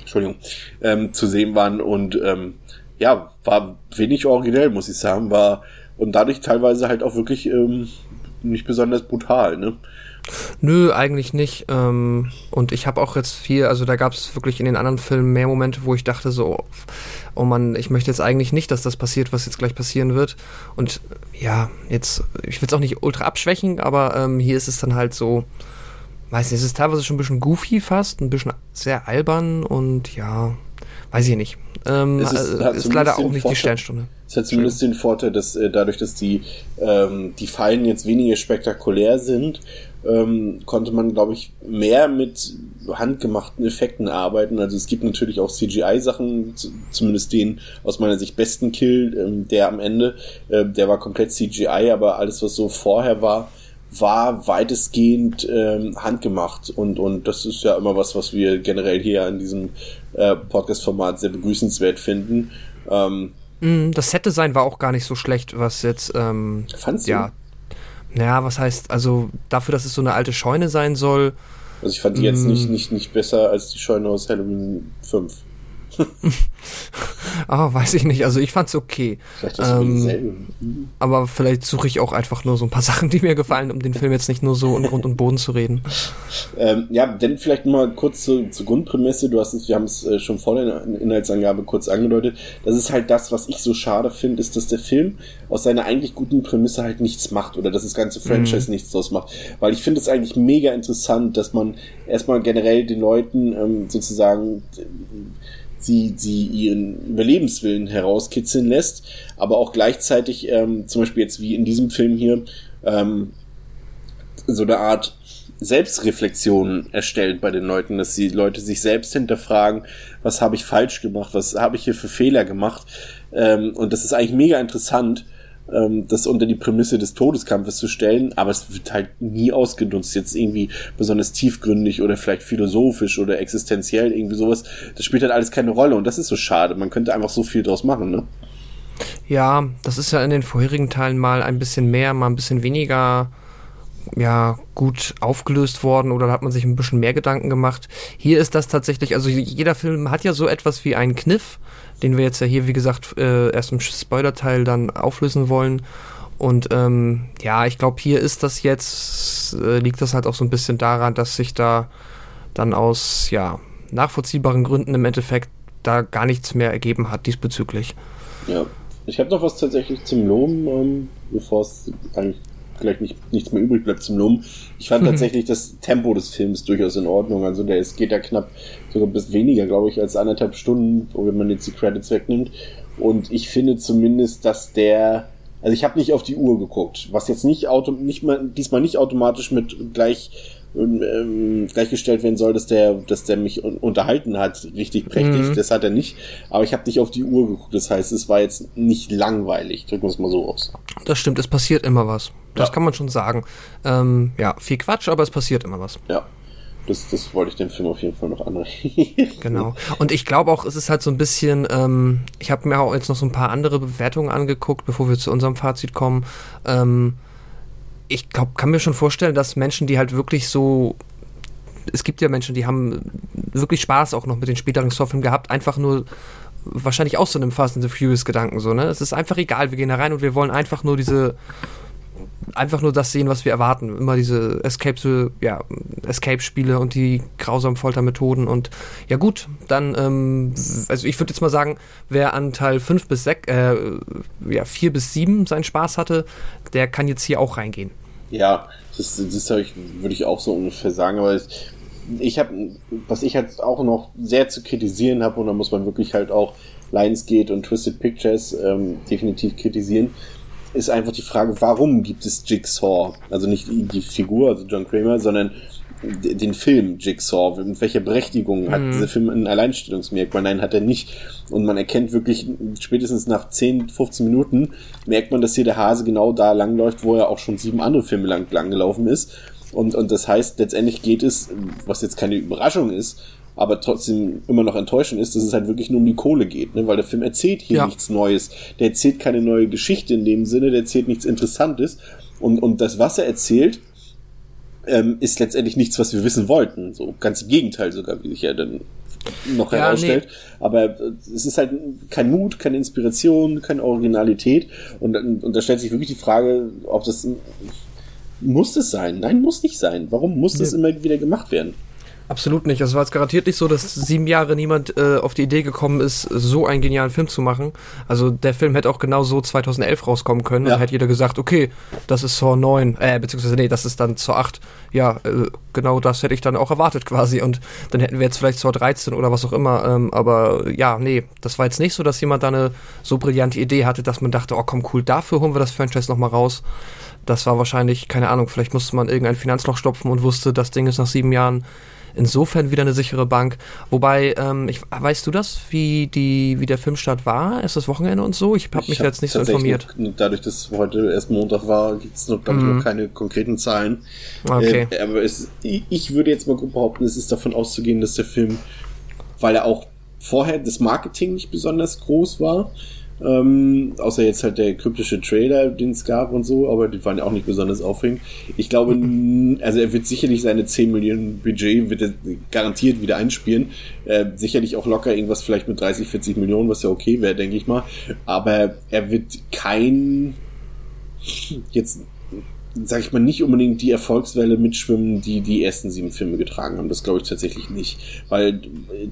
Entschuldigung, ähm, zu sehen waren und ähm, ja, war wenig originell, muss ich sagen, war und dadurch teilweise halt auch wirklich ähm, nicht besonders brutal, ne? Nö, eigentlich nicht. Ähm, und ich habe auch jetzt viel, also da gab es wirklich in den anderen Filmen mehr Momente, wo ich dachte so, oh Mann, ich möchte jetzt eigentlich nicht, dass das passiert, was jetzt gleich passieren wird. Und ja, jetzt, ich will es auch nicht ultra abschwächen, aber ähm, hier ist es dann halt so, weiß nicht, es ist teilweise schon ein bisschen goofy fast, ein bisschen sehr albern und ja, weiß ich nicht. Ähm, Es ist- hat ist leider auch nicht die Sternstunde. Es hat zumindest den Vorteil, dass äh, dadurch, dass die, ähm, die Fallen jetzt weniger spektakulär sind, ähm, konnte man, glaube ich, mehr mit handgemachten Effekten arbeiten. Also es gibt natürlich auch CGI-Sachen, zumindest den aus meiner Sicht besten Kill, ähm, der am Ende, äh, der war komplett CGI, aber alles, was so vorher war, war weitestgehend ähm, handgemacht und und das ist ja immer was, was wir generell hier an diesem äh, Podcast-Format sehr begrüßenswert finden. Ähm, Mm, Das Set-Design war auch gar nicht so schlecht, was jetzt, ähm, Fandst du? ja, naja, was heißt, also dafür, dass es so eine alte Scheune sein soll, Also ich fand die jetzt Mm. nicht, nicht, nicht besser als die Scheune aus Halloween 5. ah, weiß ich nicht, also ich fand's okay. Vielleicht ist es ähm. Aber vielleicht suche ich auch einfach nur so ein paar Sachen, die mir gefallen, um den Film jetzt nicht nur so in Grund und Boden zu reden. Ähm, ja, denn vielleicht mal kurz zur, zur Grundprämisse. Du hast es, wir haben es äh, schon vor der Inhaltsangabe kurz angedeutet. Das ist halt das, was ich so schade finde, ist, dass der Film aus seiner eigentlich guten Prämisse halt nichts macht oder dass das ganze Franchise nichts draus macht. Weil ich finde es eigentlich mega interessant, dass man erstmal generell den Leuten ähm, sozusagen äh, sie, sie ihren Überlebenswillen herauskitzeln lässt, aber auch gleichzeitig, ähm, zum Beispiel jetzt wie in diesem Film hier, ähm, so eine Art Selbstreflexion erstellt bei den Leuten, dass die Leute sich selbst hinterfragen, was habe ich falsch gemacht, was habe ich hier für Fehler gemacht. Ähm, und das ist eigentlich mega interessant, ähm, das unter die Prämisse des Todeskampfes zu stellen, aber es wird halt nie ausgenutzt, jetzt irgendwie besonders tiefgründig oder vielleicht philosophisch oder existenziell, irgendwie sowas. Das spielt halt alles keine Rolle und das ist so schade. Man könnte einfach so viel draus machen, ne? Ja, das ist ja in den vorherigen Teilen mal ein bisschen mehr, mal ein bisschen weniger ja, gut aufgelöst worden oder hat man sich ein bisschen mehr Gedanken gemacht. Hier ist das tatsächlich, also jeder Film hat ja so etwas wie einen Kniff, den wir jetzt ja hier, wie gesagt, äh, erst im Spoiler-Teil dann auflösen wollen. Und ähm, ja, ich glaube, hier ist das jetzt, äh, liegt das halt auch so ein bisschen daran, dass sich da dann aus, ja, nachvollziehbaren Gründen im Endeffekt da gar nichts mehr ergeben hat diesbezüglich. Ja. Ich habe noch was tatsächlich zum Loben, ähm, bevor es eigentlich vielleicht nicht, nichts mehr übrig bleibt zum Loben. Ich fand tatsächlich das Tempo des Films durchaus in Ordnung. Also der ist, geht ja knapp sogar bis weniger, glaube ich, als anderthalb Stunden, wenn man jetzt die Credits wegnimmt. Und ich finde zumindest, dass der, also ich habe nicht auf die Uhr geguckt, was jetzt nicht, auto, nicht mal, diesmal nicht automatisch mit gleich ähm, gleichgestellt werden soll, dass der, dass der mich un unterhalten hat, richtig prächtig. Mhm. Das hat er nicht. Aber ich habe nicht auf die Uhr geguckt. Das heißt, es war jetzt nicht langweilig. Drücken wir es mal so aus. Das stimmt, es passiert immer was. Das Ja. kann man schon sagen. Ähm, ja, viel Quatsch, aber es passiert immer was. Ja. Das, das wollte ich dem Film auf jeden Fall noch anregen. Genau. Und ich glaube auch, es ist halt so ein bisschen, ähm, ich habe mir auch jetzt noch so ein paar andere Bewertungen angeguckt, bevor wir zu unserem Fazit kommen. Ähm, ich glaube, kann mir schon vorstellen, dass Menschen, die halt wirklich so es gibt ja Menschen, die haben wirklich Spaß auch noch mit den späteren Saw-Filmen gehabt, einfach nur wahrscheinlich auch so einem Fast and the Furious Gedanken so, ne? Es ist einfach egal, wir gehen da rein und wir wollen einfach nur diese einfach nur das sehen, was wir erwarten. Immer diese Escape, ja, Escape-Spiele und die grausamen Foltermethoden und ja gut, dann, ähm, also ich würde jetzt mal sagen, wer an Teil 5 bis 6, äh, ja, 4 bis 7 seinen Spaß hatte, der kann jetzt hier auch reingehen. Ja, das, das ich, würde ich auch so ungefähr sagen, aber es, ich habe, was ich halt auch noch sehr zu kritisieren habe, und da muss man wirklich halt auch Lionsgate und Twisted Pictures ähm, definitiv kritisieren, ist einfach die Frage, warum gibt es Jigsaw? Also nicht die Figur, also John Kramer, sondern den Film Jigsaw. Mit welcher Berechtigung hat Mhm. dieser Film ein Alleinstellungsmerkmal? Nein, hat er nicht. Und man erkennt wirklich, spätestens nach 10, 15 Minuten, merkt man, dass hier der Hase genau da langläuft, wo er auch schon sieben andere Filme lang, lang gelaufen ist. Und, und das heißt, letztendlich geht es, was jetzt keine Überraschung ist, aber trotzdem immer noch enttäuschend ist, dass es halt wirklich nur um die Kohle geht, ne? weil der Film erzählt hier Ja. nichts Neues. Der erzählt keine neue Geschichte in dem Sinne, der erzählt nichts Interessantes. Und, und das, was er erzählt, ähm, ist letztendlich nichts, was wir wissen wollten. So ganz im Gegenteil sogar, wie sich ja dann noch Ja, herausstellt. Aber äh, es ist halt kein Mut, keine Inspiration, keine Originalität. Und, und da stellt sich wirklich die Frage, ob das muss es sein? Nein, muss nicht sein. Warum muss das immer wieder gemacht werden? Absolut nicht. Es war jetzt garantiert nicht so, dass sieben Jahre niemand äh, auf die Idee gekommen ist, so einen genialen Film zu machen. Also der Film hätte auch genau so 2011 rauskommen können. Ja. Und hätte jeder gesagt, okay, das ist Saw 9, äh, beziehungsweise nee, das ist dann Saw 8. Ja, äh, genau das hätte ich dann auch erwartet quasi. Und dann hätten wir jetzt vielleicht Saw 13 oder was auch immer. Ähm, aber ja, nee, das war jetzt nicht so, dass jemand da eine so brillante Idee hatte, dass man dachte, oh komm, cool, dafür holen wir das Franchise nochmal raus. Das war wahrscheinlich, keine Ahnung, vielleicht musste man irgendein Finanzloch stopfen und wusste, das Ding ist nach sieben Jahren insofern wieder eine sichere Bank. Wobei, ähm, ich, weißt du das, wie die, wie der Filmstart war? Ist das Wochenende und so? Ich habe mich hab jetzt nicht so informiert. Noch, dadurch, dass heute erst Montag war, gibt es noch, glaube ich, noch mhm. keine konkreten Zahlen. Okay. Äh, aber es, ich würde jetzt mal behaupten, es ist davon auszugehen, dass der Film, weil er auch vorher das Marketing nicht besonders groß war, ähm, außer jetzt halt der kryptische Trailer, den es gab und so, aber die waren ja auch nicht besonders aufregend. Ich glaube, also er wird sicherlich seine 10 Millionen Budget wird er garantiert wieder einspielen. Äh, sicherlich auch locker irgendwas vielleicht mit 30, 40 Millionen, was ja okay wäre, denke ich mal. Aber er wird kein jetzt sag ich mal, nicht unbedingt die Erfolgswelle mitschwimmen, die die ersten sieben Filme getragen haben. Das glaube ich tatsächlich nicht. Weil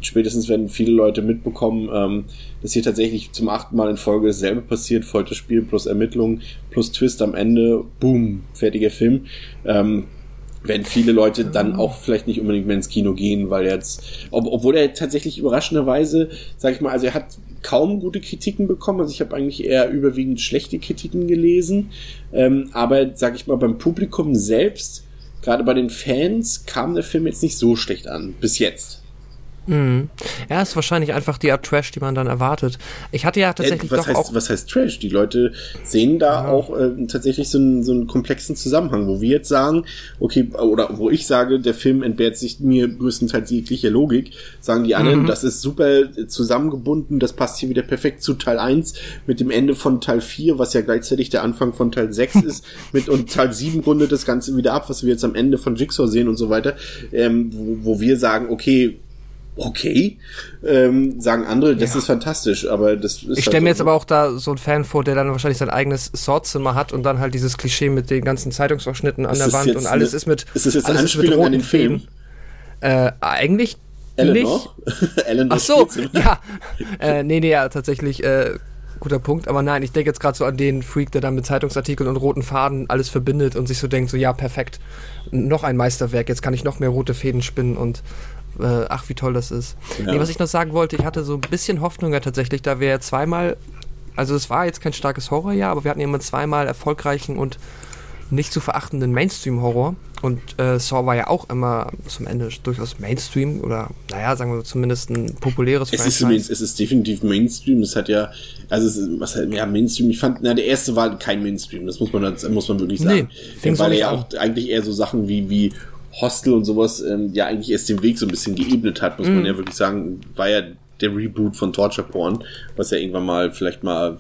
spätestens werden viele Leute mitbekommen, ähm, dass hier tatsächlich zum achten Mal in Folge dasselbe passiert. Folterspiel plus Ermittlung plus Twist am Ende. Boom, fertiger Film. Ähm, werden viele Leute dann auch vielleicht nicht unbedingt mehr ins Kino gehen, weil er jetzt, ob, obwohl er tatsächlich überraschenderweise, sag ich mal, also er hat kaum gute Kritiken bekommen. Also ich habe eigentlich eher überwiegend schlechte Kritiken gelesen. Ähm, aber sag ich mal, beim Publikum selbst, gerade bei den Fans, kam der Film jetzt nicht so schlecht an. Bis jetzt. Mhm. Ja, ist wahrscheinlich einfach die Art Trash, die man dann erwartet. Ich hatte ja tatsächlich äh, was doch heißt, auch Was heißt Trash? Die Leute sehen da ja. auch äh, tatsächlich so einen, so einen komplexen Zusammenhang, wo wir jetzt sagen, okay, oder wo ich sage, der Film entbehrt sich mir größtenteils jegliche Logik, sagen die anderen, mhm. das ist super zusammengebunden, das passt hier wieder perfekt zu Teil 1 mit dem Ende von Teil 4, was ja gleichzeitig der Anfang von Teil 6 ist, mit und Teil 7 rundet das Ganze wieder ab, was wir jetzt am Ende von Jigsaw sehen und so weiter, ähm, wo, wo wir sagen, okay, okay, ähm, sagen andere, das ja. ist fantastisch, aber das ist. Ich halt stelle mir jetzt aber auch da so einen Fan vor, der dann wahrscheinlich sein eigenes Sortzimmer hat und dann halt dieses Klischee mit den ganzen Zeitungsausschnitten an der Wand und alles eine, ist mit. Ist das jetzt eine Anspielung an den Film? Äh, eigentlich Eleanor? nicht. Eleanor Ach so, ja. äh, nee, nee, ja, tatsächlich, äh, guter Punkt. Aber nein, ich denke jetzt gerade so an den Freak, der dann mit Zeitungsartikeln und roten Faden alles verbindet und sich so denkt, so ja, perfekt, noch ein Meisterwerk, jetzt kann ich noch mehr rote Fäden spinnen und äh, ach, wie toll das ist. Ja. Nee, was ich noch sagen wollte, ich hatte so ein bisschen Hoffnung ja tatsächlich, da wir zweimal, also es war jetzt kein starkes Horrorjahr, aber wir hatten immer zweimal erfolgreichen und nicht zu verachtenden Mainstream-Horror. Und äh, Saw war ja auch immer zum Ende durchaus Mainstream oder, naja, sagen wir zumindest ein populäres es. Ist, es ist definitiv Mainstream. Es hat ja, also es ist, was halt, ja, Mainstream. Ich fand, na, der erste war kein Mainstream. Das muss man, das muss man wirklich sagen. Nee, weil er ja auch eigentlich eher so Sachen wie, wie Hostel und sowas ähm, ja eigentlich erst den Weg so ein bisschen geebnet hat, muss mm. man mhm. ja wirklich sagen, war ja der Reboot von Torture Porn, was ja irgendwann mal vielleicht mal,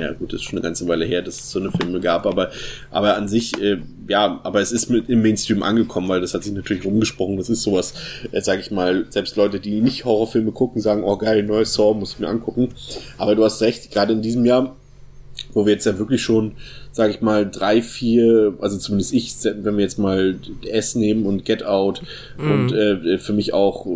ja gut, das ist schon eine ganze Weile her, dass es so eine Filme gab, aber, aber an sich, äh, ja, aber es ist mit im Mainstream angekommen, weil das hat sich natürlich rumgesprochen, das ist sowas, äh, sag ich mal, selbst Leute, die nicht Horrorfilme gucken, sagen, oh geil, neues Saw, muss ich mir angucken, aber du hast recht, gerade in diesem Jahr, wo wir jetzt ja wirklich schon sage ich mal, drei, vier, also zumindest ich, wenn wir jetzt mal S nehmen und Get Out mm. und äh, für mich auch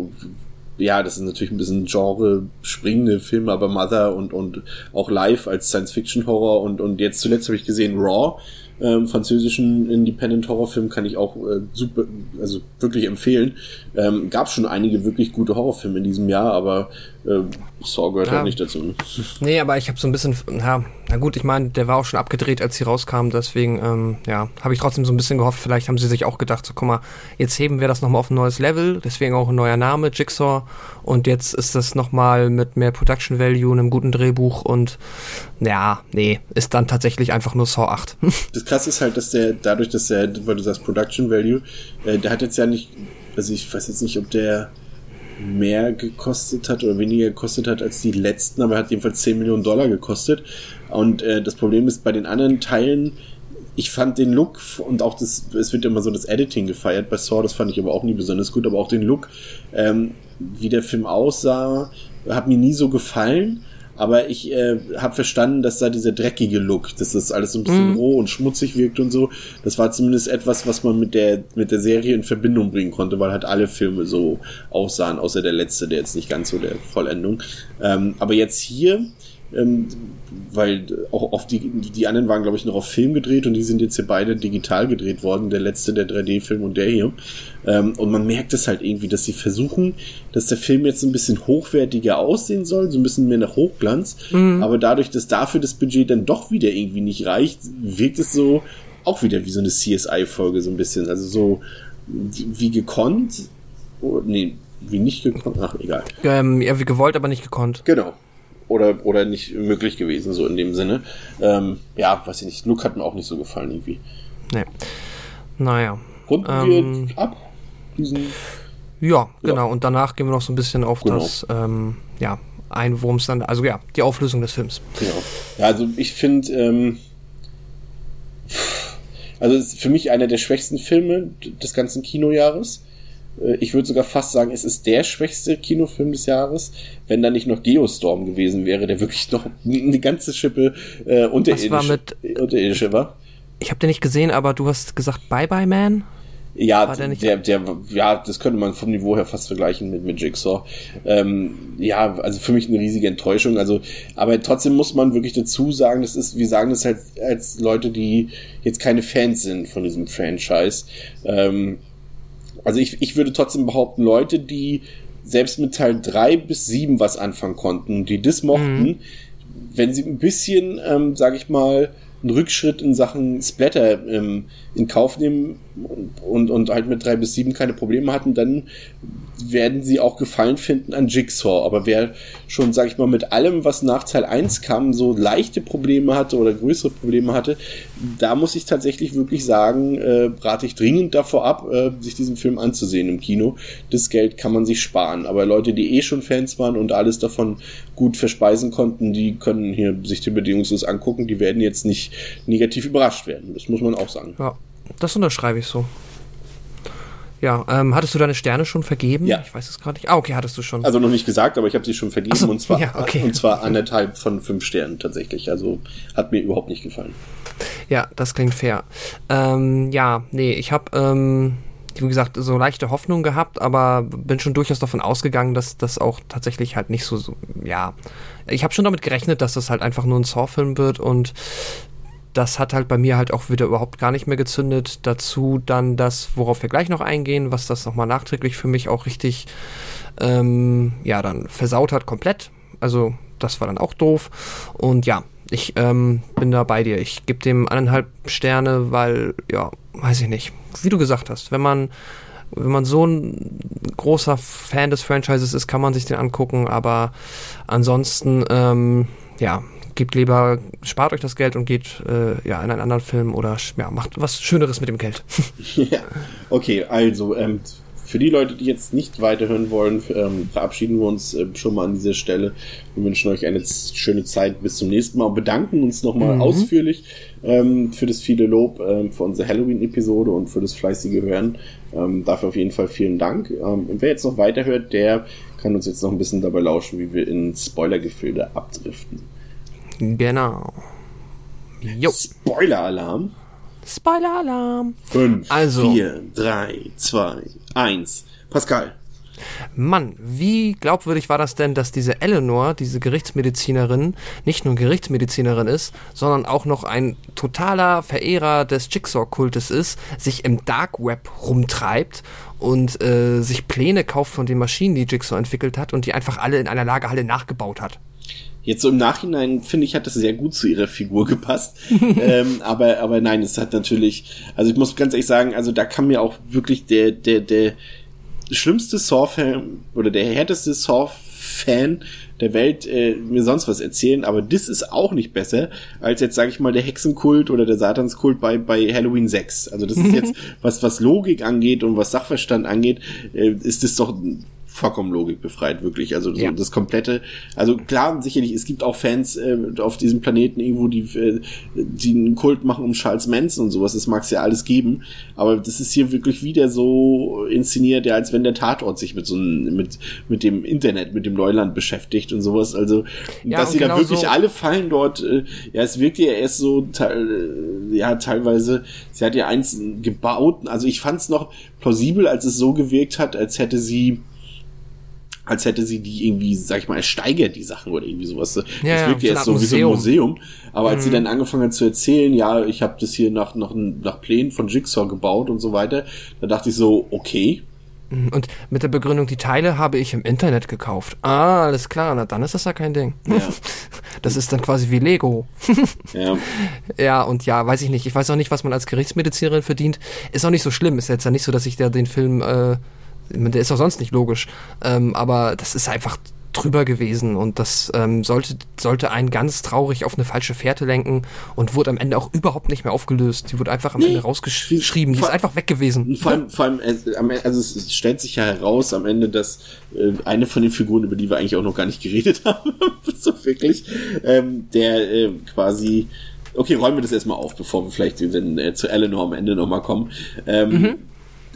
ja, das ist natürlich ein bisschen Genre springende Filme, aber Mother und und auch Live als Science Fiction Horror und und jetzt zuletzt habe ich gesehen Raw, ähm, französischen Independent Horrorfilm kann ich auch äh, super, also wirklich empfehlen. Ähm, gab schon einige wirklich gute Horrorfilme in diesem Jahr, aber äh, Saw gehört halt ja. halt nicht dazu. Nee, aber ich habe so ein bisschen, ja, na gut, ich meine, der war auch schon abgedreht, als sie rauskam, deswegen, ähm, ja, habe ich trotzdem so ein bisschen gehofft, vielleicht haben sie sich auch gedacht, so, guck mal, jetzt heben wir das nochmal auf ein neues Level, deswegen auch ein neuer Name, Jigsaw, und jetzt ist das nochmal mit mehr Production Value, einem guten Drehbuch und, ja, nee, ist dann tatsächlich einfach nur Saw 8. das krasse ist halt, dass der, dadurch, dass der, weil du sagst Production Value, äh, der hat jetzt ja nicht, also ich weiß jetzt nicht, ob der mehr gekostet hat oder weniger gekostet hat als die letzten, aber er hat jedenfalls 10 Millionen Dollar gekostet. Und äh, das Problem ist, bei den anderen Teilen, ich fand den Look und auch das, es wird immer so das Editing gefeiert bei Saw, das fand ich aber auch nie besonders gut, aber auch den Look, ähm, wie der Film aussah, hat mir nie so gefallen. Aber ich äh, habe verstanden, dass da dieser dreckige Look, dass das alles so ein bisschen mhm. roh und schmutzig wirkt und so, das war zumindest etwas, was man mit der mit der Serie in Verbindung bringen konnte, weil halt alle Filme so aussahen, außer der letzte, der jetzt nicht ganz so der Vollendung. Ähm, aber jetzt hier ähm, weil auch auf die, die anderen waren, glaube ich, noch auf Film gedreht und die sind jetzt hier beide digital gedreht worden, der letzte, der 3D-Film und der hier. Ähm, und man merkt es halt irgendwie, dass sie versuchen, dass der Film jetzt ein bisschen hochwertiger aussehen soll, so ein bisschen mehr nach Hochglanz, mhm. aber dadurch, dass dafür das Budget dann doch wieder irgendwie nicht reicht, wirkt es so auch wieder wie so eine CSI-Folge so ein bisschen, also so wie gekonnt, oh, nee, wie nicht gekonnt, ach egal. Ähm, ja, wie gewollt, aber nicht gekonnt. Genau oder, oder nicht möglich gewesen, so in dem Sinne. Ähm, ja, weiß ich nicht. Look hat mir auch nicht so gefallen irgendwie. Nee. Naja. Runden ähm, wir ab? Diesen ja, genau. Ja. Und danach gehen wir noch so ein bisschen auf genau. das, ähm, ja, ein, worum es dann, also ja, die Auflösung des Films. Genau. Ja, also ich finde, ähm, also es ist für mich einer der schwächsten Filme des ganzen Kinojahres. Äh, ich würde sogar fast sagen, es ist der schwächste Kinofilm des Jahres, wenn da nicht noch Geostorm gewesen wäre, der wirklich noch eine ganze Schippe äh, unterirdisch, war mit, unterirdische war. Ich habe den nicht gesehen, aber du hast gesagt Bye Bye Man? Ja, der, der, der, ja, das könnte man vom Niveau her fast vergleichen mit, mit Jigsaw. Ähm, ja, also für mich eine riesige Enttäuschung. Also, aber trotzdem muss man wirklich dazu sagen, das ist, wir sagen das halt als Leute, die jetzt keine Fans sind von diesem Franchise. Ähm, also ich, ich würde trotzdem behaupten, Leute, die selbst mit Teil 3 bis 7 was anfangen konnten, die das mochten, mhm. wenn sie ein bisschen, ähm, sag ich mal, einen Rückschritt in Sachen Splatter ähm, in Kauf nehmen und, und halt mit drei bis sieben keine Probleme hatten, dann werden sie auch Gefallen finden an Jigsaw. Aber wer schon, sag ich mal, mit allem, was nach Teil 1 kam, so leichte Probleme hatte oder größere Probleme hatte, da muss ich tatsächlich wirklich sagen, äh, rate ich dringend davor ab, äh, sich diesen Film anzusehen im Kino. Das Geld kann man sich sparen. Aber Leute, die eh schon Fans waren und alles davon gut verspeisen konnten, die können hier sich den bedingungslos angucken. Die werden jetzt nicht negativ überrascht werden. Das muss man auch sagen. Ja. Das unterschreibe ich so. Ja, ähm, hattest du deine Sterne schon vergeben? Ja. Ich weiß es gerade nicht. Ah, okay, hattest du schon. Also noch nicht gesagt, aber ich habe sie schon vergeben so, und zwar ja, okay. und zwar anderthalb von fünf Sternen tatsächlich. Also hat mir überhaupt nicht gefallen. Ja, das klingt fair. Ähm, ja, nee, ich habe ähm, wie gesagt so leichte Hoffnung gehabt, aber bin schon durchaus davon ausgegangen, dass das auch tatsächlich halt nicht so, so ja. Ich habe schon damit gerechnet, dass das halt einfach nur ein Saw-Film wird und das hat halt bei mir halt auch wieder überhaupt gar nicht mehr gezündet. Dazu dann das, worauf wir gleich noch eingehen, was das nochmal nachträglich für mich auch richtig, ähm, ja, dann versaut hat komplett. Also das war dann auch doof. Und ja, ich ähm, bin da bei dir. Ich gebe dem eineinhalb Sterne, weil, ja, weiß ich nicht. Wie du gesagt hast, wenn man wenn man so ein großer Fan des Franchises ist, kann man sich den angucken, aber ansonsten, ähm, ja, gebt lieber, spart euch das Geld und geht äh, ja in einen anderen Film oder ja, macht was Schöneres mit dem Geld. ja, okay, also ähm, für die Leute, die jetzt nicht weiterhören wollen, ähm, verabschieden wir uns äh, schon mal an dieser Stelle. Wir wünschen euch eine schöne Zeit bis zum nächsten Mal und bedanken uns nochmal mhm. ausführlich ähm, für das viele Lob ähm, für unsere Halloween-Episode und für das fleißige Hören. Ähm, dafür auf jeden Fall vielen Dank. Ähm, und wer jetzt noch weiterhört, der kann uns jetzt noch ein bisschen dabei lauschen, wie wir in Spoilergefilde abdriften. Genau. Jo. Spoiler-Alarm. Spoiler-Alarm. 5, also, 4, 3, 2, 1. Pascal. Mann, wie glaubwürdig war das denn, dass diese Eleanor, diese Gerichtsmedizinerin, nicht nur Gerichtsmedizinerin ist, sondern auch noch ein totaler Verehrer des Jigsaw-Kultes ist, sich im Dark Web rumtreibt und äh, sich Pläne kauft von den Maschinen, die Jigsaw entwickelt hat und die einfach alle in einer Lagerhalle nachgebaut hat. Jetzt so im Nachhinein finde ich, hat das sehr gut zu ihrer Figur gepasst. ähm, aber, aber nein, es hat natürlich, also ich muss ganz ehrlich sagen, also da kann mir auch wirklich der, der, der schlimmste Saw-Fan oder der härteste Saw-Fan der Welt äh, mir sonst was erzählen, aber das ist auch nicht besser als jetzt, sage ich mal, der Hexenkult oder der Satanskult bei, bei Halloween 6. Also das ist jetzt, was, was Logik angeht und was Sachverstand angeht, äh, ist das doch vollkommen logikbefreit, wirklich. Also so Ja. das komplette, also klar, sicherlich, es gibt auch Fans äh, auf diesem Planeten irgendwo, die, äh, die einen Kult machen um Charles Manson und sowas, das mag es ja alles geben, aber das ist hier wirklich wieder so inszeniert, ja, als wenn der Tatort sich mit so einem, mit, mit dem Internet, mit dem Neuland beschäftigt und sowas, also, Ja, dass sie da genau wirklich so- alle fallen dort, äh, ja, es wirkt ja erst so, äh, ja, teilweise, sie hat ja eins gebaut, also ich fand es noch plausibel, als es so gewirkt hat, als hätte sie als hätte sie die irgendwie, sag ich mal, ersteigert, die Sachen oder irgendwie sowas. Das Ja, wirkt ja erst so wie so ein Museum. Aber als sie dann angefangen hat zu erzählen, ja, ich habe das hier nach, nach, nach Plänen von Jigsaw gebaut und so weiter, da dachte ich so, okay. Und mit der Begründung, die Teile habe ich im Internet gekauft. Ah, alles klar, na dann ist das ja kein Ding. Ja. Das ist dann quasi wie Lego. Ja, Ja, und ja, weiß ich nicht. Ich weiß auch nicht, was man als Gerichtsmedizinerin verdient. Ist auch nicht so schlimm. Ist jetzt ja nicht so, dass ich da den Film, äh, der ist auch sonst nicht logisch. Ähm, aber das ist einfach drüber gewesen und das ähm, sollte, sollte einen ganz traurig auf eine falsche Fährte lenken und wurde am Ende auch überhaupt nicht mehr aufgelöst. Die wurde einfach am Nee. Ende rausgeschrieben. Die ist einfach weg gewesen. Vor allem, vor allem äh, also es, stellt sich ja heraus am Ende, dass äh, eine von den Figuren, über die wir eigentlich auch noch gar nicht geredet haben, so wirklich, ähm, der äh, quasi Okay, räumen wir das erstmal auf, bevor wir vielleicht dann, äh, zu Eleanor am Ende nochmal kommen. Ähm,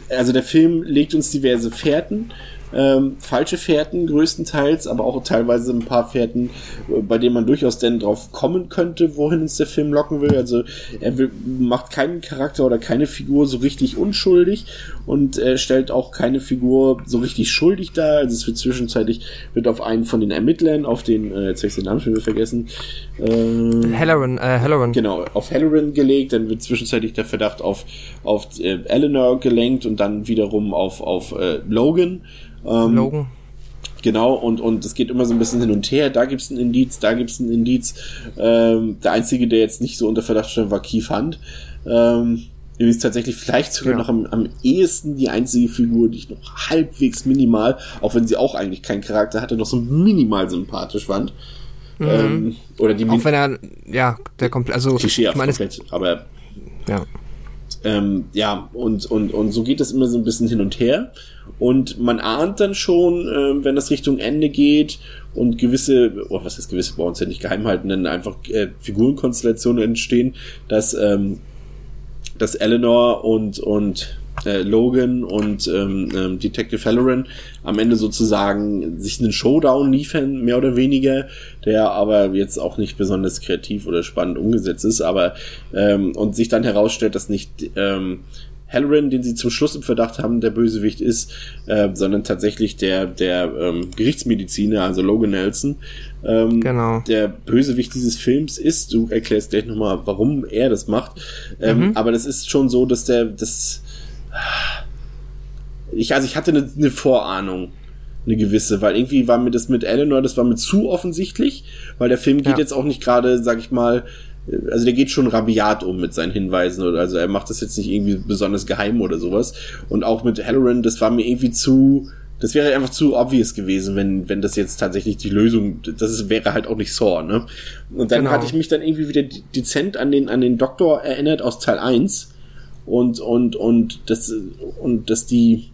Also der Film legt uns diverse Fährten, ähm, falsche Fährten größtenteils, aber auch teilweise ein paar Fährten, äh, bei denen man durchaus denn drauf kommen könnte, wohin uns der Film locken will. Also er will, macht keinen Charakter oder keine Figur so richtig unschuldig und er stellt auch keine Figur so richtig schuldig dar. Also es wird zwischenzeitlich wird auf einen von den Ermittlern, auf den, äh, jetzt habe ich den Namen schon wieder vergessen, äh, Halloran, äh, Halloran. Genau, auf Halloran gelegt, dann wird zwischenzeitlich der Verdacht auf, auf äh, Eleanor gelenkt und dann wiederum auf, auf äh, Logan. Ähm, Logan. Genau, und, und es geht immer so ein bisschen hin und her. Da gibt's ein Indiz, da gibt's ein Indiz. Ähm, der einzige, der jetzt nicht so unter Verdacht stand, war Keith Hunt. Ähm, ist tatsächlich vielleicht sogar Ja. noch am, am ehesten die einzige Figur, die ich noch halbwegs minimal, auch wenn sie auch eigentlich keinen Charakter hatte, noch so minimal sympathisch fand. Ähm, oder die Mhm. Auch wenn er, ja, der komplett, also, Klischee ich meine, es- komplett, aber ja. Ähm, ja, und, und, und so geht es immer so ein bisschen hin und her. Und man ahnt dann schon, ähm, wenn das Richtung Ende geht und gewisse, oh, was heißt gewisse, bei uns ja nicht geheim halten, dann einfach äh, Figurenkonstellationen entstehen, dass, ähm, dass Eleanor und, und äh, Logan und ähm, ähm, Detective Halloran am Ende sozusagen sich einen Showdown liefern, mehr oder weniger, der aber jetzt auch nicht besonders kreativ oder spannend umgesetzt ist, aber ähm, und sich dann herausstellt, dass nicht ähm, Halloran, den sie zum Schluss im Verdacht haben, der Bösewicht ist, äh, sondern tatsächlich der der ähm, Gerichtsmediziner, also Logan Nelson, ähm, Genau. der Bösewicht dieses Films ist. Du erklärst gleich nochmal, warum er das macht. Ähm, Aber das ist schon so, dass der das ich, also ich hatte eine, eine Vorahnung, eine gewisse, weil irgendwie war mir das mit Eleanor, das war mir zu offensichtlich, weil der Film geht Ja. jetzt auch nicht gerade, sag ich mal, äh, also der geht schon rabiat um mit seinen Hinweisen oder also er macht das jetzt nicht irgendwie besonders geheim oder sowas. Und auch mit Halloran, das war mir irgendwie zu, das wäre einfach zu obvious gewesen, wenn, wenn das jetzt tatsächlich die Lösung, das ist, wäre halt auch nicht Saw, ne? Und dann Genau. hatte ich mich dann irgendwie wieder dezent an den, an den Doktor erinnert aus Teil 1 und, und, und das, und dass die,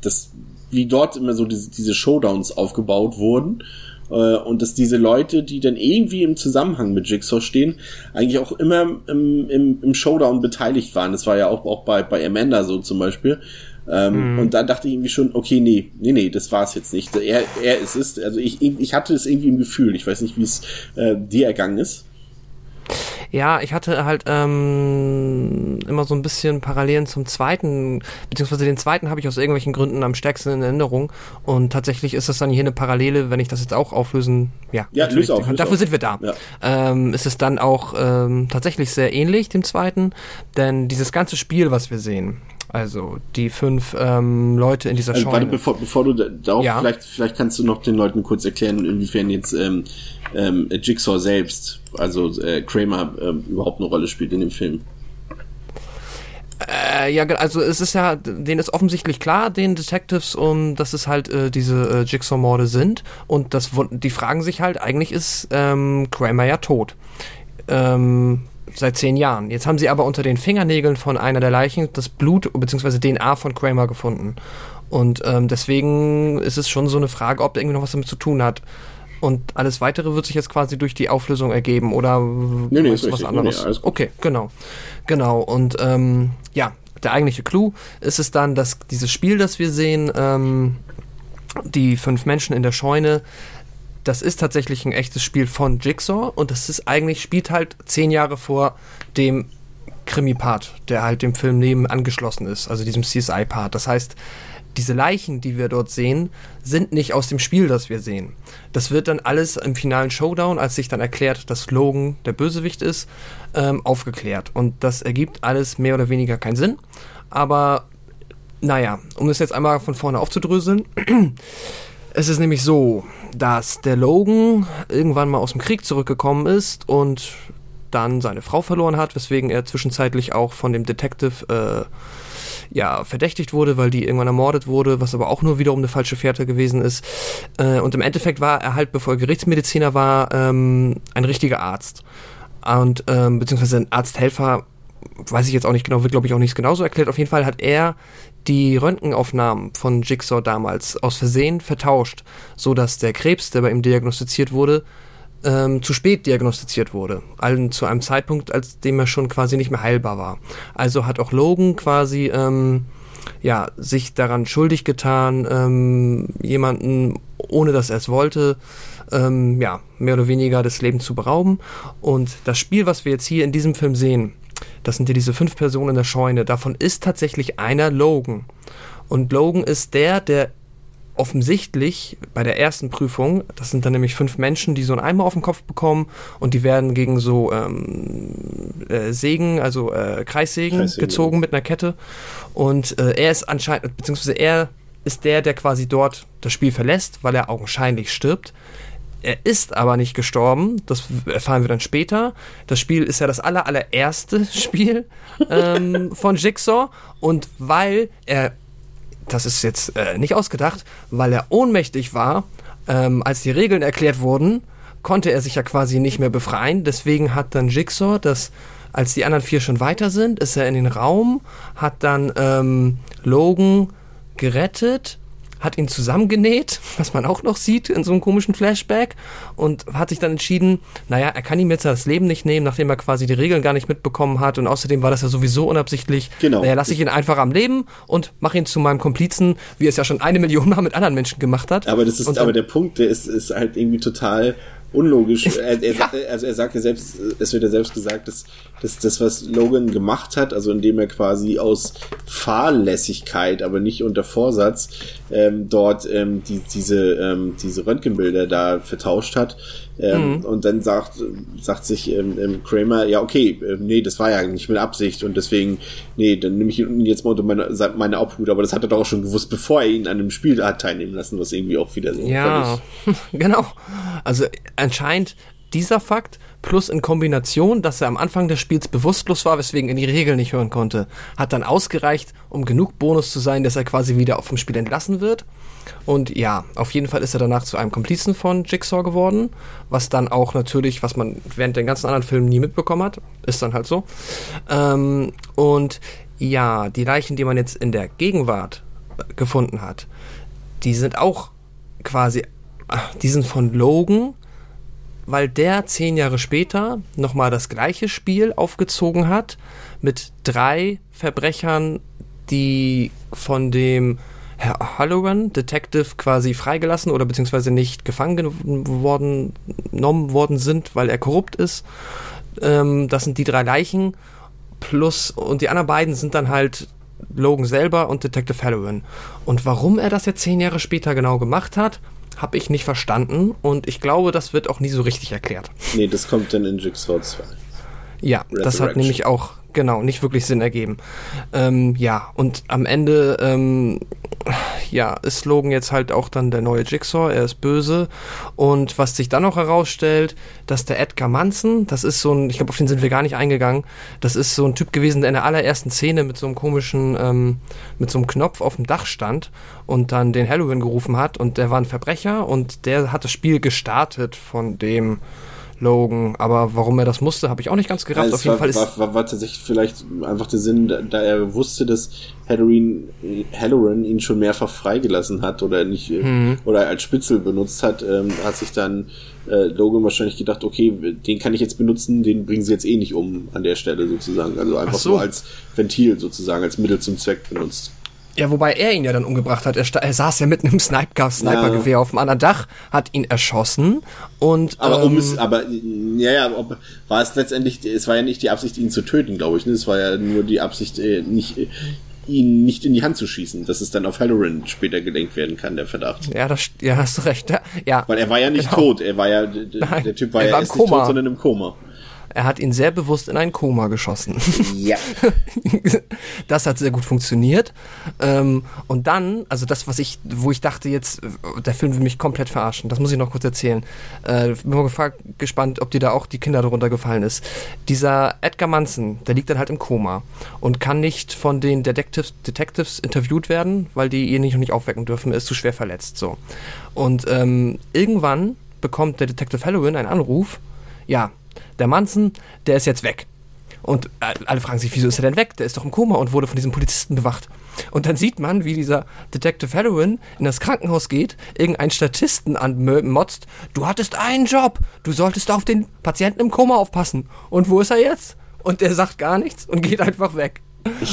dass wie dort immer so diese, diese Showdowns aufgebaut wurden äh, und dass diese Leute, die dann irgendwie im Zusammenhang mit Jigsaw stehen, eigentlich auch immer im, im, im Showdown beteiligt waren. Das war ja auch, auch bei, bei Amanda so zum Beispiel. Ähm, Und da dachte ich irgendwie schon, okay, nee, nee, nee, das war es jetzt nicht. Er, er ist es. Also ich, ich hatte es irgendwie im Gefühl. Ich weiß nicht, wie es äh, dir ergangen ist. Ja, ich hatte halt ähm, immer so ein bisschen Parallelen zum zweiten, beziehungsweise den zweiten habe ich aus irgendwelchen Gründen am stärksten in Erinnerung. Und tatsächlich ist das dann hier eine Parallele, wenn ich das jetzt auch auflösen. Ja, Ja, löse auf, löse Dafür auf. sind wir da. Ja. Ähm, ist es dann auch ähm, tatsächlich sehr ähnlich dem zweiten, denn dieses ganze Spiel, was wir sehen, also die fünf ähm, Leute in dieser Also, Scheune. warte, bevor, bevor du da- darauf, Ja. vielleicht, vielleicht kannst du noch den Leuten kurz erklären, inwiefern jetzt ähm, ähm, Jigsaw selbst, also äh, Kramer, ähm, überhaupt eine Rolle spielt in dem Film. Äh, ja, also es ist ja, denen ist offensichtlich klar, den Detectives, um, dass es halt äh, diese äh, Jigsaw-Morde sind. Und das, die fragen sich halt, eigentlich ist ähm, Kramer ja tot. Ähm, seit zehn Jahren. Jetzt haben sie aber unter den Fingernägeln von einer der Leichen das Blut bzw. DNA von Kramer gefunden. Und ähm, deswegen ist es schon so eine Frage, ob der irgendwie noch was damit zu tun hat. Und alles weitere wird sich jetzt quasi durch die Auflösung ergeben oder nee, nee, ist was richtig. anderes? Nee, nee, okay, genau. Genau. Und ähm, ja, der eigentliche Clou ist es dann, dass dieses Spiel, das wir sehen, ähm, die fünf Menschen in der Scheune, das ist tatsächlich ein echtes Spiel von Jigsaw und das ist eigentlich, spielt halt zehn Jahre vor dem Krimi-Part, der halt dem Film neben angeschlossen ist, also diesem CSI-Part. Das heißt, diese Leichen, die wir dort sehen, sind nicht aus dem Spiel, das wir sehen. Das wird dann alles im finalen Showdown, als sich dann erklärt, dass Logan der Bösewicht ist, ähm, aufgeklärt. Und das ergibt alles mehr oder weniger keinen Sinn. Aber naja, um das jetzt einmal von vorne aufzudröseln. Es ist nämlich so, dass der Logan irgendwann mal aus dem Krieg zurückgekommen ist und dann seine Frau verloren hat, weswegen er zwischenzeitlich auch von dem Detective äh, ja, verdächtigt wurde, weil die irgendwann ermordet wurde, was aber auch nur wiederum eine falsche Fährte gewesen ist. Äh, und im Endeffekt war er halt, bevor er Gerichtsmediziner war, ähm, ein richtiger Arzt. Und ähm, beziehungsweise ein Arzthelfer, weiß ich jetzt auch nicht genau, wird glaube ich auch nicht genauso erklärt. Auf jeden Fall hat er die Röntgenaufnahmen von Jigsaw damals aus Versehen vertauscht, so dass der Krebs, der bei ihm diagnostiziert wurde, ähm, zu spät diagnostiziert wurde. Allen zu einem Zeitpunkt, als dem er schon quasi nicht mehr heilbar war. Also hat auch Logan quasi ähm, ja sich daran schuldig getan, ähm, jemanden, ohne dass er es wollte, ähm, ja mehr oder weniger das Leben zu berauben. Und das Spiel, was wir jetzt hier in diesem Film sehen, das sind ja diese fünf Personen in der Scheune. Davon ist tatsächlich einer Logan. Und Logan ist der, der offensichtlich bei der ersten Prüfung, das sind dann nämlich fünf Menschen, die so einen Eimer auf den Kopf bekommen und die werden gegen so ähm, äh, Sägen, also äh, Kreissägen, Kreissägen, gezogen mit einer Kette. Und äh, er ist anscheinend, beziehungsweise er ist der, der quasi dort das Spiel verlässt, weil er augenscheinlich stirbt. Er ist aber nicht gestorben, das erfahren wir dann später. Das Spiel ist ja das aller, allererste Spiel ähm, von Jigsaw und weil er, das ist jetzt äh, nicht ausgedacht, weil er ohnmächtig war, ähm, als die Regeln erklärt wurden, konnte er sich ja quasi nicht mehr befreien. Deswegen hat dann Jigsaw das, als die anderen vier schon weiter sind, ist er in den Raum, hat dann ähm, Logan gerettet, hat ihn zusammengenäht, was man auch noch sieht in so einem komischen Flashback und hat sich dann entschieden, naja, er kann ihm jetzt das Leben nicht nehmen, nachdem er quasi die Regeln gar nicht mitbekommen hat und außerdem war das ja sowieso unabsichtlich. Genau. Naja, lasse ich ihn einfach am Leben und mache ihn zu meinem Komplizen, wie er es ja schon eine Million Mal mit anderen Menschen gemacht hat. Aber das ist Und aber der Punkt, der ist, ist halt irgendwie total unlogisch. Er, er, sagt- also er sagt ja selbst, es wird ja selbst gesagt, dass, dass das, was Logan gemacht hat, also indem er quasi aus Fahrlässigkeit, aber nicht unter Vorsatz, ähm, dort ähm, die, diese, ähm, diese Röntgenbilder da vertauscht hat. Ähm, Und dann sagt, sagt sich ähm, ähm, Kramer, ja, okay, ähm, nee, das war ja nicht mit Absicht und deswegen, nee, dann nehme ich ihn jetzt mal unter meine, meine Obhut. Aber das hat er doch auch schon gewusst, bevor er ihn an einem Spiel hat teilnehmen lassen, was irgendwie auch wieder so Ja, genau. Also anscheinend dieser Fakt plus in Kombination, dass er am Anfang des Spiels bewusstlos war, weswegen er die Regeln nicht hören konnte, hat dann ausgereicht, um genug Bonus zu sein, dass er quasi wieder vom Spiel entlassen wird. Und ja, auf jeden Fall ist er danach zu einem Komplizen von Jigsaw geworden, was dann auch natürlich, was man während den ganzen anderen Filmen nie mitbekommen hat, ist dann halt so. Ähm, und ja, die Leichen, die man jetzt in der Gegenwart äh, gefunden hat, die sind auch quasi, die sind von Logan, weil der zehn Jahre später nochmal das gleiche Spiel aufgezogen hat mit drei Verbrechern, die von dem Herr Halloran, Detective, quasi freigelassen oder beziehungsweise nicht gefangen gen- worden, genommen worden sind, weil er korrupt ist. Ähm, das sind die drei Leichen plus und die anderen beiden sind dann halt Logan selber und Detective Halloran. Und warum er das jetzt zehn Jahre später genau gemacht hat, habe ich nicht verstanden und ich glaube, das wird auch nie so richtig erklärt. Nee, das kommt dann in Jigsaw 2. Ja, das hat nämlich auch, genau, nicht wirklich Sinn ergeben. Ähm, ja, und am Ende, ähm, ja, ist Logan jetzt halt auch dann der neue Jigsaw, er ist böse. Und was sich dann noch herausstellt, dass der Edgar Manson, das ist so ein, ich glaube, auf den sind wir gar nicht eingegangen, das ist so ein Typ gewesen, der in der allerersten Szene mit so einem komischen, ähm, mit so einem Knopf auf dem Dach stand und dann den Halloween gerufen hat und der war ein Verbrecher und der hat das Spiel gestartet von dem Logan. Aber warum er das musste, habe ich auch nicht ganz gerafft. Also Auf jeden war, Fall ist. war, war, war tatsächlich vielleicht einfach der Sinn, da, er wusste, dass Halloran, Halloran ihn schon mehrfach freigelassen hat oder nicht mhm. oder als Spitzel benutzt hat, ähm, hat sich dann äh, Logan wahrscheinlich gedacht, okay, den kann ich jetzt benutzen, den bringen sie jetzt eh nicht um an der Stelle sozusagen. Also einfach so. nur als Ventil sozusagen, als Mittel zum Zweck benutzt. Ja, wobei er ihn ja dann umgebracht hat. Er, er saß ja mitten im Sniper Snipergewehr ja. auf dem anderen Dach, hat ihn erschossen und. Aber ähm, um es, aber ja, ja, ob, war es letztendlich, es war ja nicht die Absicht, ihn zu töten, glaube ich. Ne? Es war ja nur die Absicht, äh, nicht äh, ihn nicht in die Hand zu schießen, dass es dann auf Halloran später gelenkt werden kann, der Verdacht. Ja, das, ja, hast du recht. Ja, Weil er war ja nicht genau. tot, er war ja, Nein, der Typ war ja war erst nicht tot, sondern im Koma. Er hat ihn sehr bewusst in ein Koma geschossen. Ja. das hat sehr gut funktioniert. Ähm, und dann, also das, was ich, wo ich dachte jetzt, der Film will mich komplett verarschen. Das muss ich noch kurz erzählen. Äh, bin mal gefragt, gespannt, ob dir da auch die Kinder darunter gefallen ist. Dieser Edgar Manson, der liegt dann halt im Koma und kann nicht von den Detectives, Detectives interviewt werden, weil die ihn nicht, nicht aufwecken dürfen. Er ist zu schwer verletzt. So. Und ähm, irgendwann bekommt der Detective Halloween einen Anruf. Ja, der Manson, der ist jetzt weg. Und alle fragen sich, wieso ist er denn weg? Der ist doch im Koma und wurde von diesem Polizisten bewacht. Und dann sieht man, wie dieser Detective Heroin in das Krankenhaus geht, irgendeinen Statisten anmotzt. Du hattest einen Job. Du solltest auf den Patienten im Koma aufpassen. Und wo ist er jetzt? Und der sagt gar nichts und geht einfach weg.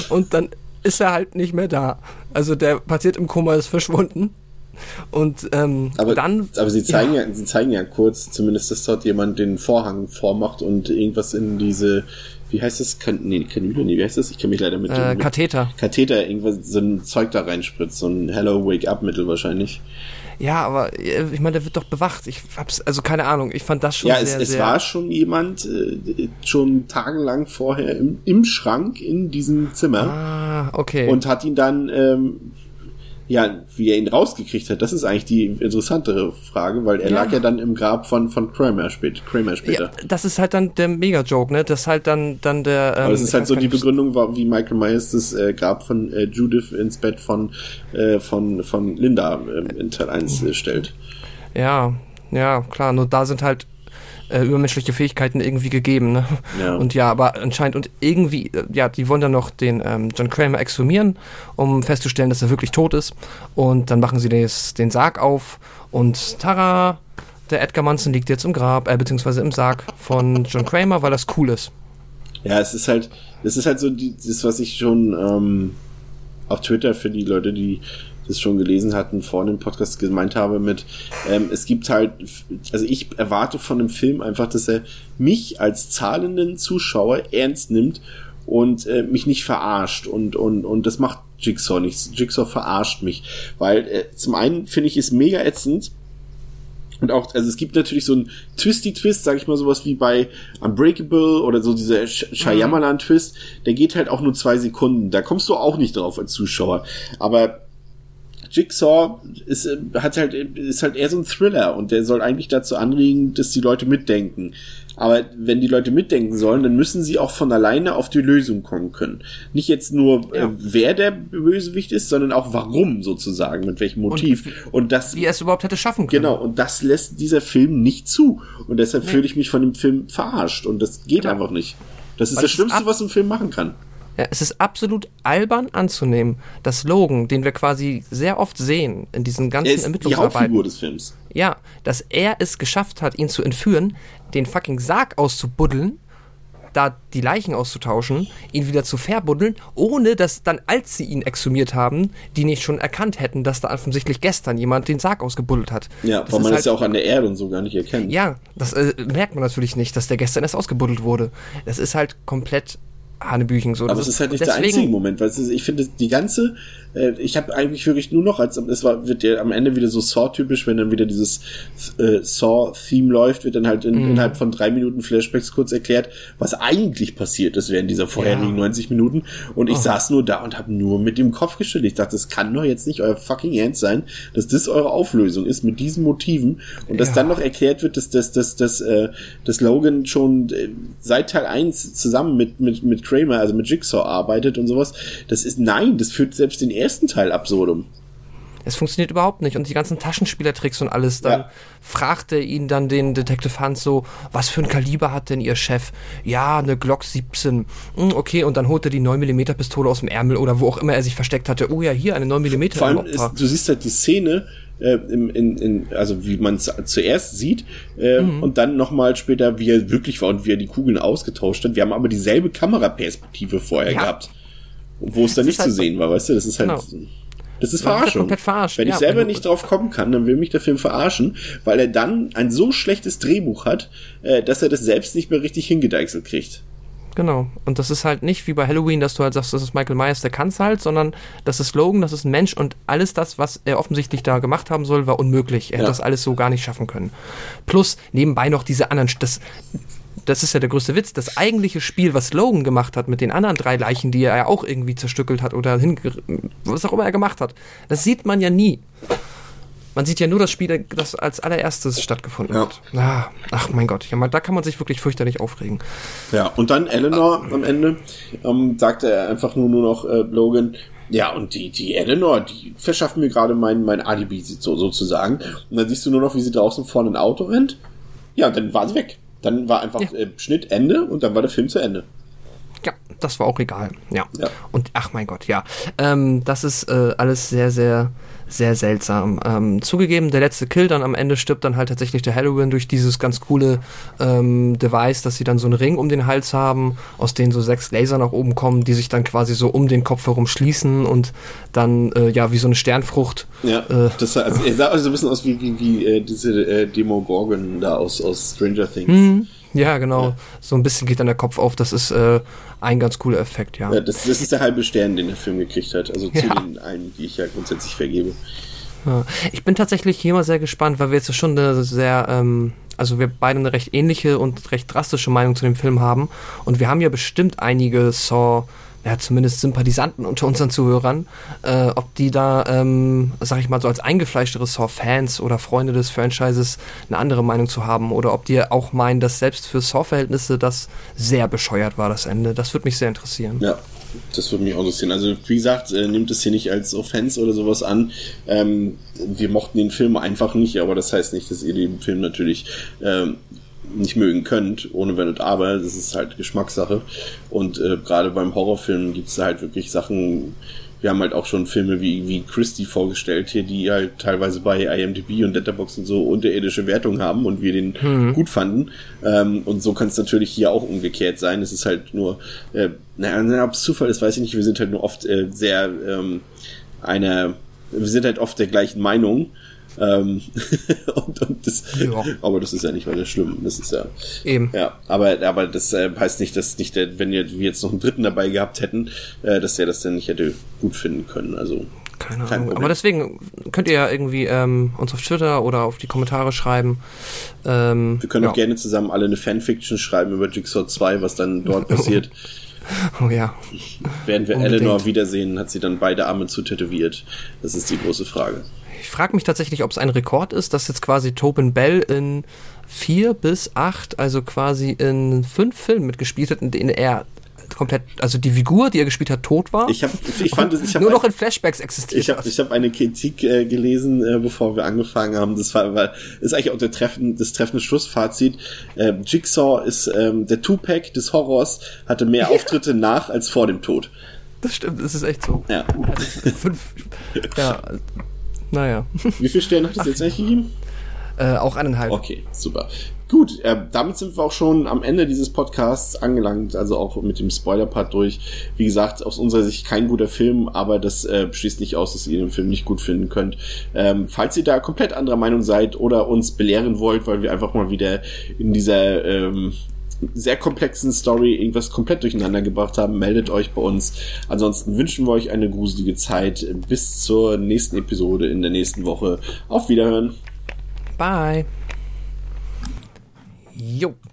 Und dann ist er halt nicht mehr da. Also der Patient im Koma ist verschwunden. Und ähm, aber, dann. Aber sie zeigen ja. ja. sie zeigen ja kurz, zumindest, dass dort jemand den Vorhang vormacht und irgendwas in diese, wie heißt das? Kan nee, Kanüle, nee, wie heißt das? Ich kenne mich leider mit, äh, mit Katheter. Katheter, irgendwas, so ein Zeug da reinspritzt, so ein Hello Wake Up Mittel wahrscheinlich. Ja, aber äh, ich meine, der wird doch bewacht. Ich hab's, also keine Ahnung, ich fand das schon ja, sehr, es, es sehr war schon jemand äh, schon tagelang vorher im, im Schrank in diesem Zimmer. Ah, okay. Und hat ihn dann ähm, ja, wie er ihn rausgekriegt hat, das ist eigentlich die interessantere Frage, weil er ja. lag ja dann im Grab von, von Kramer, spät, Kramer später. Ja, das ist halt dann der Mega-Joke, ne? Das ist halt dann, dann der. Ähm, Aber das ist halt so die Begründung, wie Michael Myers das äh, Grab von äh, Judith ins Bett von, äh, von, von Linda äh, in Teil 1 äh, stellt. Ja, ja, klar, nur da sind halt äh, übermenschliche Fähigkeiten irgendwie gegeben. Ne? Ja. Und ja, aber anscheinend und irgendwie, äh, ja, die wollen dann noch den ähm, John Kramer exhumieren, um festzustellen, dass er wirklich tot ist. Und dann machen sie des, den Sarg auf und Tara, der Edgar Manson liegt jetzt im Grab, äh, beziehungsweise im Sarg von John Kramer, weil das cool ist. Ja, es ist halt, es ist halt so die, das, was ich schon ähm, auf Twitter für die Leute, die das schon gelesen hatten, vor dem Podcast gemeint habe mit, ähm, es gibt halt, also ich erwarte von dem Film einfach, dass er mich als zahlenden Zuschauer ernst nimmt und äh, mich nicht verarscht und, und, und das macht Jigsaw nicht. Jigsaw verarscht mich, weil äh, zum einen finde ich es mega ätzend, und auch, also es gibt natürlich so ein Twisty-Twist, sag ich mal, sowas wie bei Unbreakable oder so dieser Shyamalan-Twist, der geht halt auch nur zwei Sekunden. Da kommst du auch nicht drauf als Zuschauer. Aber Jigsaw ist, hat halt, ist halt eher so ein Thriller und der soll eigentlich dazu anregen, dass die Leute mitdenken. Aber wenn die Leute mitdenken sollen, dann müssen sie auch von alleine auf die Lösung kommen können. Nicht jetzt nur, äh, ja. äh, wer der Bösewicht ist, sondern auch warum sozusagen, mit welchem Motiv. Und, und das. Wie er es überhaupt hätte schaffen können. Genau, und das lässt dieser Film nicht zu. Und deshalb nee. fühle ich mich von dem Film verarscht. Und das geht genau. einfach nicht. Das ist Weil das Schlimmste, was ein Film machen kann. Ja, es ist absolut albern anzunehmen, dass Logan, den wir quasi sehr oft sehen in diesen ganzen er ist Ermittlungsarbeiten, die Hauptfigur des Films. Ja, dass er es geschafft hat, ihn zu entführen, den fucking Sarg auszubuddeln, da die Leichen auszutauschen, ihn wieder zu verbuddeln, ohne dass dann, als sie ihn exhumiert haben, die nicht schon erkannt hätten, dass da offensichtlich gestern jemand den Sarg ausgebuddelt hat. Ja, das weil man halt, das ja auch an der Erde und so gar nicht erkennt. Ja, das äh, merkt man natürlich nicht, dass der gestern erst ausgebuddelt wurde. Das ist halt komplett Hanebüchen so. Aber es ist halt nicht deswegen, der einzige Moment, weil ist, ich finde, die ganze äh, ich habe eigentlich wirklich nur noch, als es war, wird ja am Ende wieder so Saw-typisch, wenn dann wieder dieses äh, Saw-Theme läuft, wird dann halt in, mm. innerhalb von drei Minuten Flashbacks kurz erklärt, was eigentlich passiert ist während dieser vorherigen ja. 90 Minuten. Und ich oh. saß nur da und habe nur mit dem Kopf geschüttelt. Ich dachte, das kann doch jetzt nicht euer fucking Ernst sein, dass das eure Auflösung ist mit diesen Motiven und dass dann noch erklärt wird, dass, dass, dass, dass, äh, dass Logan schon äh, seit Teil 1 zusammen mit, mit, mit Kramer, also mit Jigsaw arbeitet und sowas. Das ist, nein, das führt selbst den ersten Teil absurdum. Es funktioniert überhaupt nicht. Und die ganzen Taschenspielertricks und alles, dann Ja. fragte ihn dann den Detective Hunt so, was für ein Kaliber hat denn ihr Chef? Ja, eine Glock 17. Hm, okay, und dann holt er die 9mm Pistole aus dem Ärmel oder wo auch immer er sich versteckt hatte. Oh ja, hier eine 9mm Vor allem, ist, du siehst halt die Szene, äh, im, in, in, also wie man es zuerst sieht äh, Mhm. und dann nochmal später, wie er wirklich war und wie er die Kugeln ausgetauscht hat. Wir haben aber dieselbe Kameraperspektive vorher Ja. gehabt, wo es dann nicht halt zu sehen war, weißt du? Das ist halt... Genau. Das ist Verarschung. komplett verarscht, Wenn ich ja, selber nicht drauf kommen kann, dann will mich der Film verarschen, weil er dann ein so schlechtes Drehbuch hat, äh, dass er das selbst nicht mehr richtig hingedeichselt kriegt. Genau. Und das ist halt nicht wie bei Halloween, dass du halt sagst, das ist Michael Myers, der kann's halt, sondern das ist Logan, das ist ein Mensch und alles das, was er offensichtlich da gemacht haben soll, war unmöglich. Er Ja. hat das alles so gar nicht schaffen können. Plus nebenbei noch diese anderen, das, das ist ja der größte Witz, das eigentliche Spiel, was Logan gemacht hat mit den anderen drei Leichen, die er ja auch irgendwie zerstückelt hat oder was auch immer er gemacht hat, das sieht man ja nie. Man sieht ja nur das Spiel, das als allererstes stattgefunden Ja. hat. Ah, ach mein Gott, ja, mal, da kann man sich wirklich fürchterlich aufregen. Ja, und dann Eleanor am Ende ähm, sagte er einfach nur, nur noch äh, Logan, ja, und die, die Eleanor, die verschafft mir gerade mein, mein Alibi so, sozusagen. Und dann siehst du nur noch, wie sie draußen vorne ein Auto rennt. Ja, und dann war sie weg. Dann war einfach Ja. äh, Schnitt, Ende und dann war der Film zu Ende. Ja, das war auch egal. Ja. Ja. Und ach mein Gott, ja. Ähm, das ist äh, alles sehr, sehr, sehr seltsam. Ähm, zugegeben, der letzte Kill dann am Ende stirbt dann halt tatsächlich der Halloween durch dieses ganz coole ähm, Device, dass sie dann so einen Ring um den Hals haben, aus denen so sechs Laser nach oben kommen, die sich dann quasi so um den Kopf herum schließen und dann äh, ja wie so eine Sternfrucht. Ja, Äh, das sah, also, er sah also ein bisschen aus wie, wie, wie äh, diese äh, Demogorgon da aus, aus Stranger Things. Hm, ja, genau. So ein bisschen geht dann der Kopf auf. Das ist äh, ein ganz cooler Effekt, ja. Ja, das, das ist der halbe Stern, den der Film gekriegt hat. Also zu Ja. den einen, die ich ja grundsätzlich vergebe. Ja. Ich bin tatsächlich hier mal sehr gespannt, weil wir jetzt schon eine sehr, ähm, also wir beide eine recht ähnliche und recht drastische Meinung zu dem Film haben. Und wir haben ja bestimmt einige Saw, ja, zumindest Sympathisanten unter unseren Zuhörern, äh, ob die da, ähm, sag ich mal, so als eingefleischtere Saw-Fans oder Freunde des Franchises eine andere Meinung zu haben oder ob die auch meinen, dass selbst für Saw-Verhältnisse das sehr bescheuert war, das Ende. Das würde mich sehr interessieren. Ja, das würde mich auch interessieren. Also, wie gesagt, äh, nimmt es hier nicht als Offense oder sowas an. Ähm, wir mochten den Film einfach nicht, aber das heißt nicht, dass ihr den Film natürlich ähm, nicht mögen könnt, ohne Wenn und Aber. Das ist halt Geschmackssache. Und äh, gerade beim Horrorfilm gibt es halt wirklich Sachen. Wir haben halt auch schon Filme wie, wie Christie vorgestellt hier, die halt teilweise bei IMDb und Letterboxd und so unterirdische Wertungen haben und wir den gut fanden. Ähm, und so kann es natürlich hier auch umgekehrt sein. Es ist halt nur, äh, naja, ob es Zufall ist, weiß ich nicht. Wir sind halt nur oft äh, sehr ähm, einer, wir sind halt oft der gleichen Meinung. Ähm, und, und das, Ja. aber das ist ja nicht weiter schlimm. Das ist ja, Eben. ja, aber, aber das äh, heißt nicht, dass nicht der, wenn wir jetzt noch einen dritten dabei gehabt hätten, äh, dass der das dann nicht hätte gut finden können. Also Keine Kein Ahnung. Problem. Aber deswegen könnt ihr ja irgendwie ähm, uns auf Twitter oder auf die Kommentare schreiben. Ähm, wir können ja. auch gerne zusammen alle eine Fanfiction schreiben über Jigsaw 2, was dann dort passiert. Oh ja. Werden wir Unbedingt. Eleanor wiedersehen, hat sie dann beide Arme zu tätowiert. Das ist die große Frage. Ich frage mich tatsächlich, ob es ein Rekord ist, dass jetzt quasi Tobin Bell in vier bis acht, also quasi in fünf Filmen mitgespielt hat, in denen er komplett, also die Figur, die er gespielt hat, tot war. Ich, hab, ich fand es, ich habe nur noch in Flashbacks existiert. Ich habe ich hab eine Kritik äh, gelesen, äh, bevor wir angefangen haben. Das war, war ist eigentlich auch der treffen, das treffende Schlussfazit. Äh, Jigsaw ist ähm, der Tupac des Horrors, hatte mehr Auftritte nach als vor dem Tod. das stimmt, das ist echt so. Ja. Fünf. ja. Naja. Wie viele Sterne hat es jetzt eigentlich gegeben? äh, auch eineinhalb. Okay, super. Gut, äh, damit sind wir auch schon am Ende dieses Podcasts angelangt, also auch mit dem Spoiler-Part durch. Wie gesagt, aus unserer Sicht kein guter Film, aber das äh, schließt nicht aus, dass ihr den Film nicht gut finden könnt. Ähm, falls ihr da komplett anderer Meinung seid oder uns belehren wollt, weil wir einfach mal wieder in dieser ähm, sehr komplexen Story irgendwas komplett durcheinander gebracht haben, meldet euch bei uns. Ansonsten wünschen wir euch eine gruselige Zeit. Bis zur nächsten Episode in der nächsten Woche. Auf Wiederhören. Bye. Jo.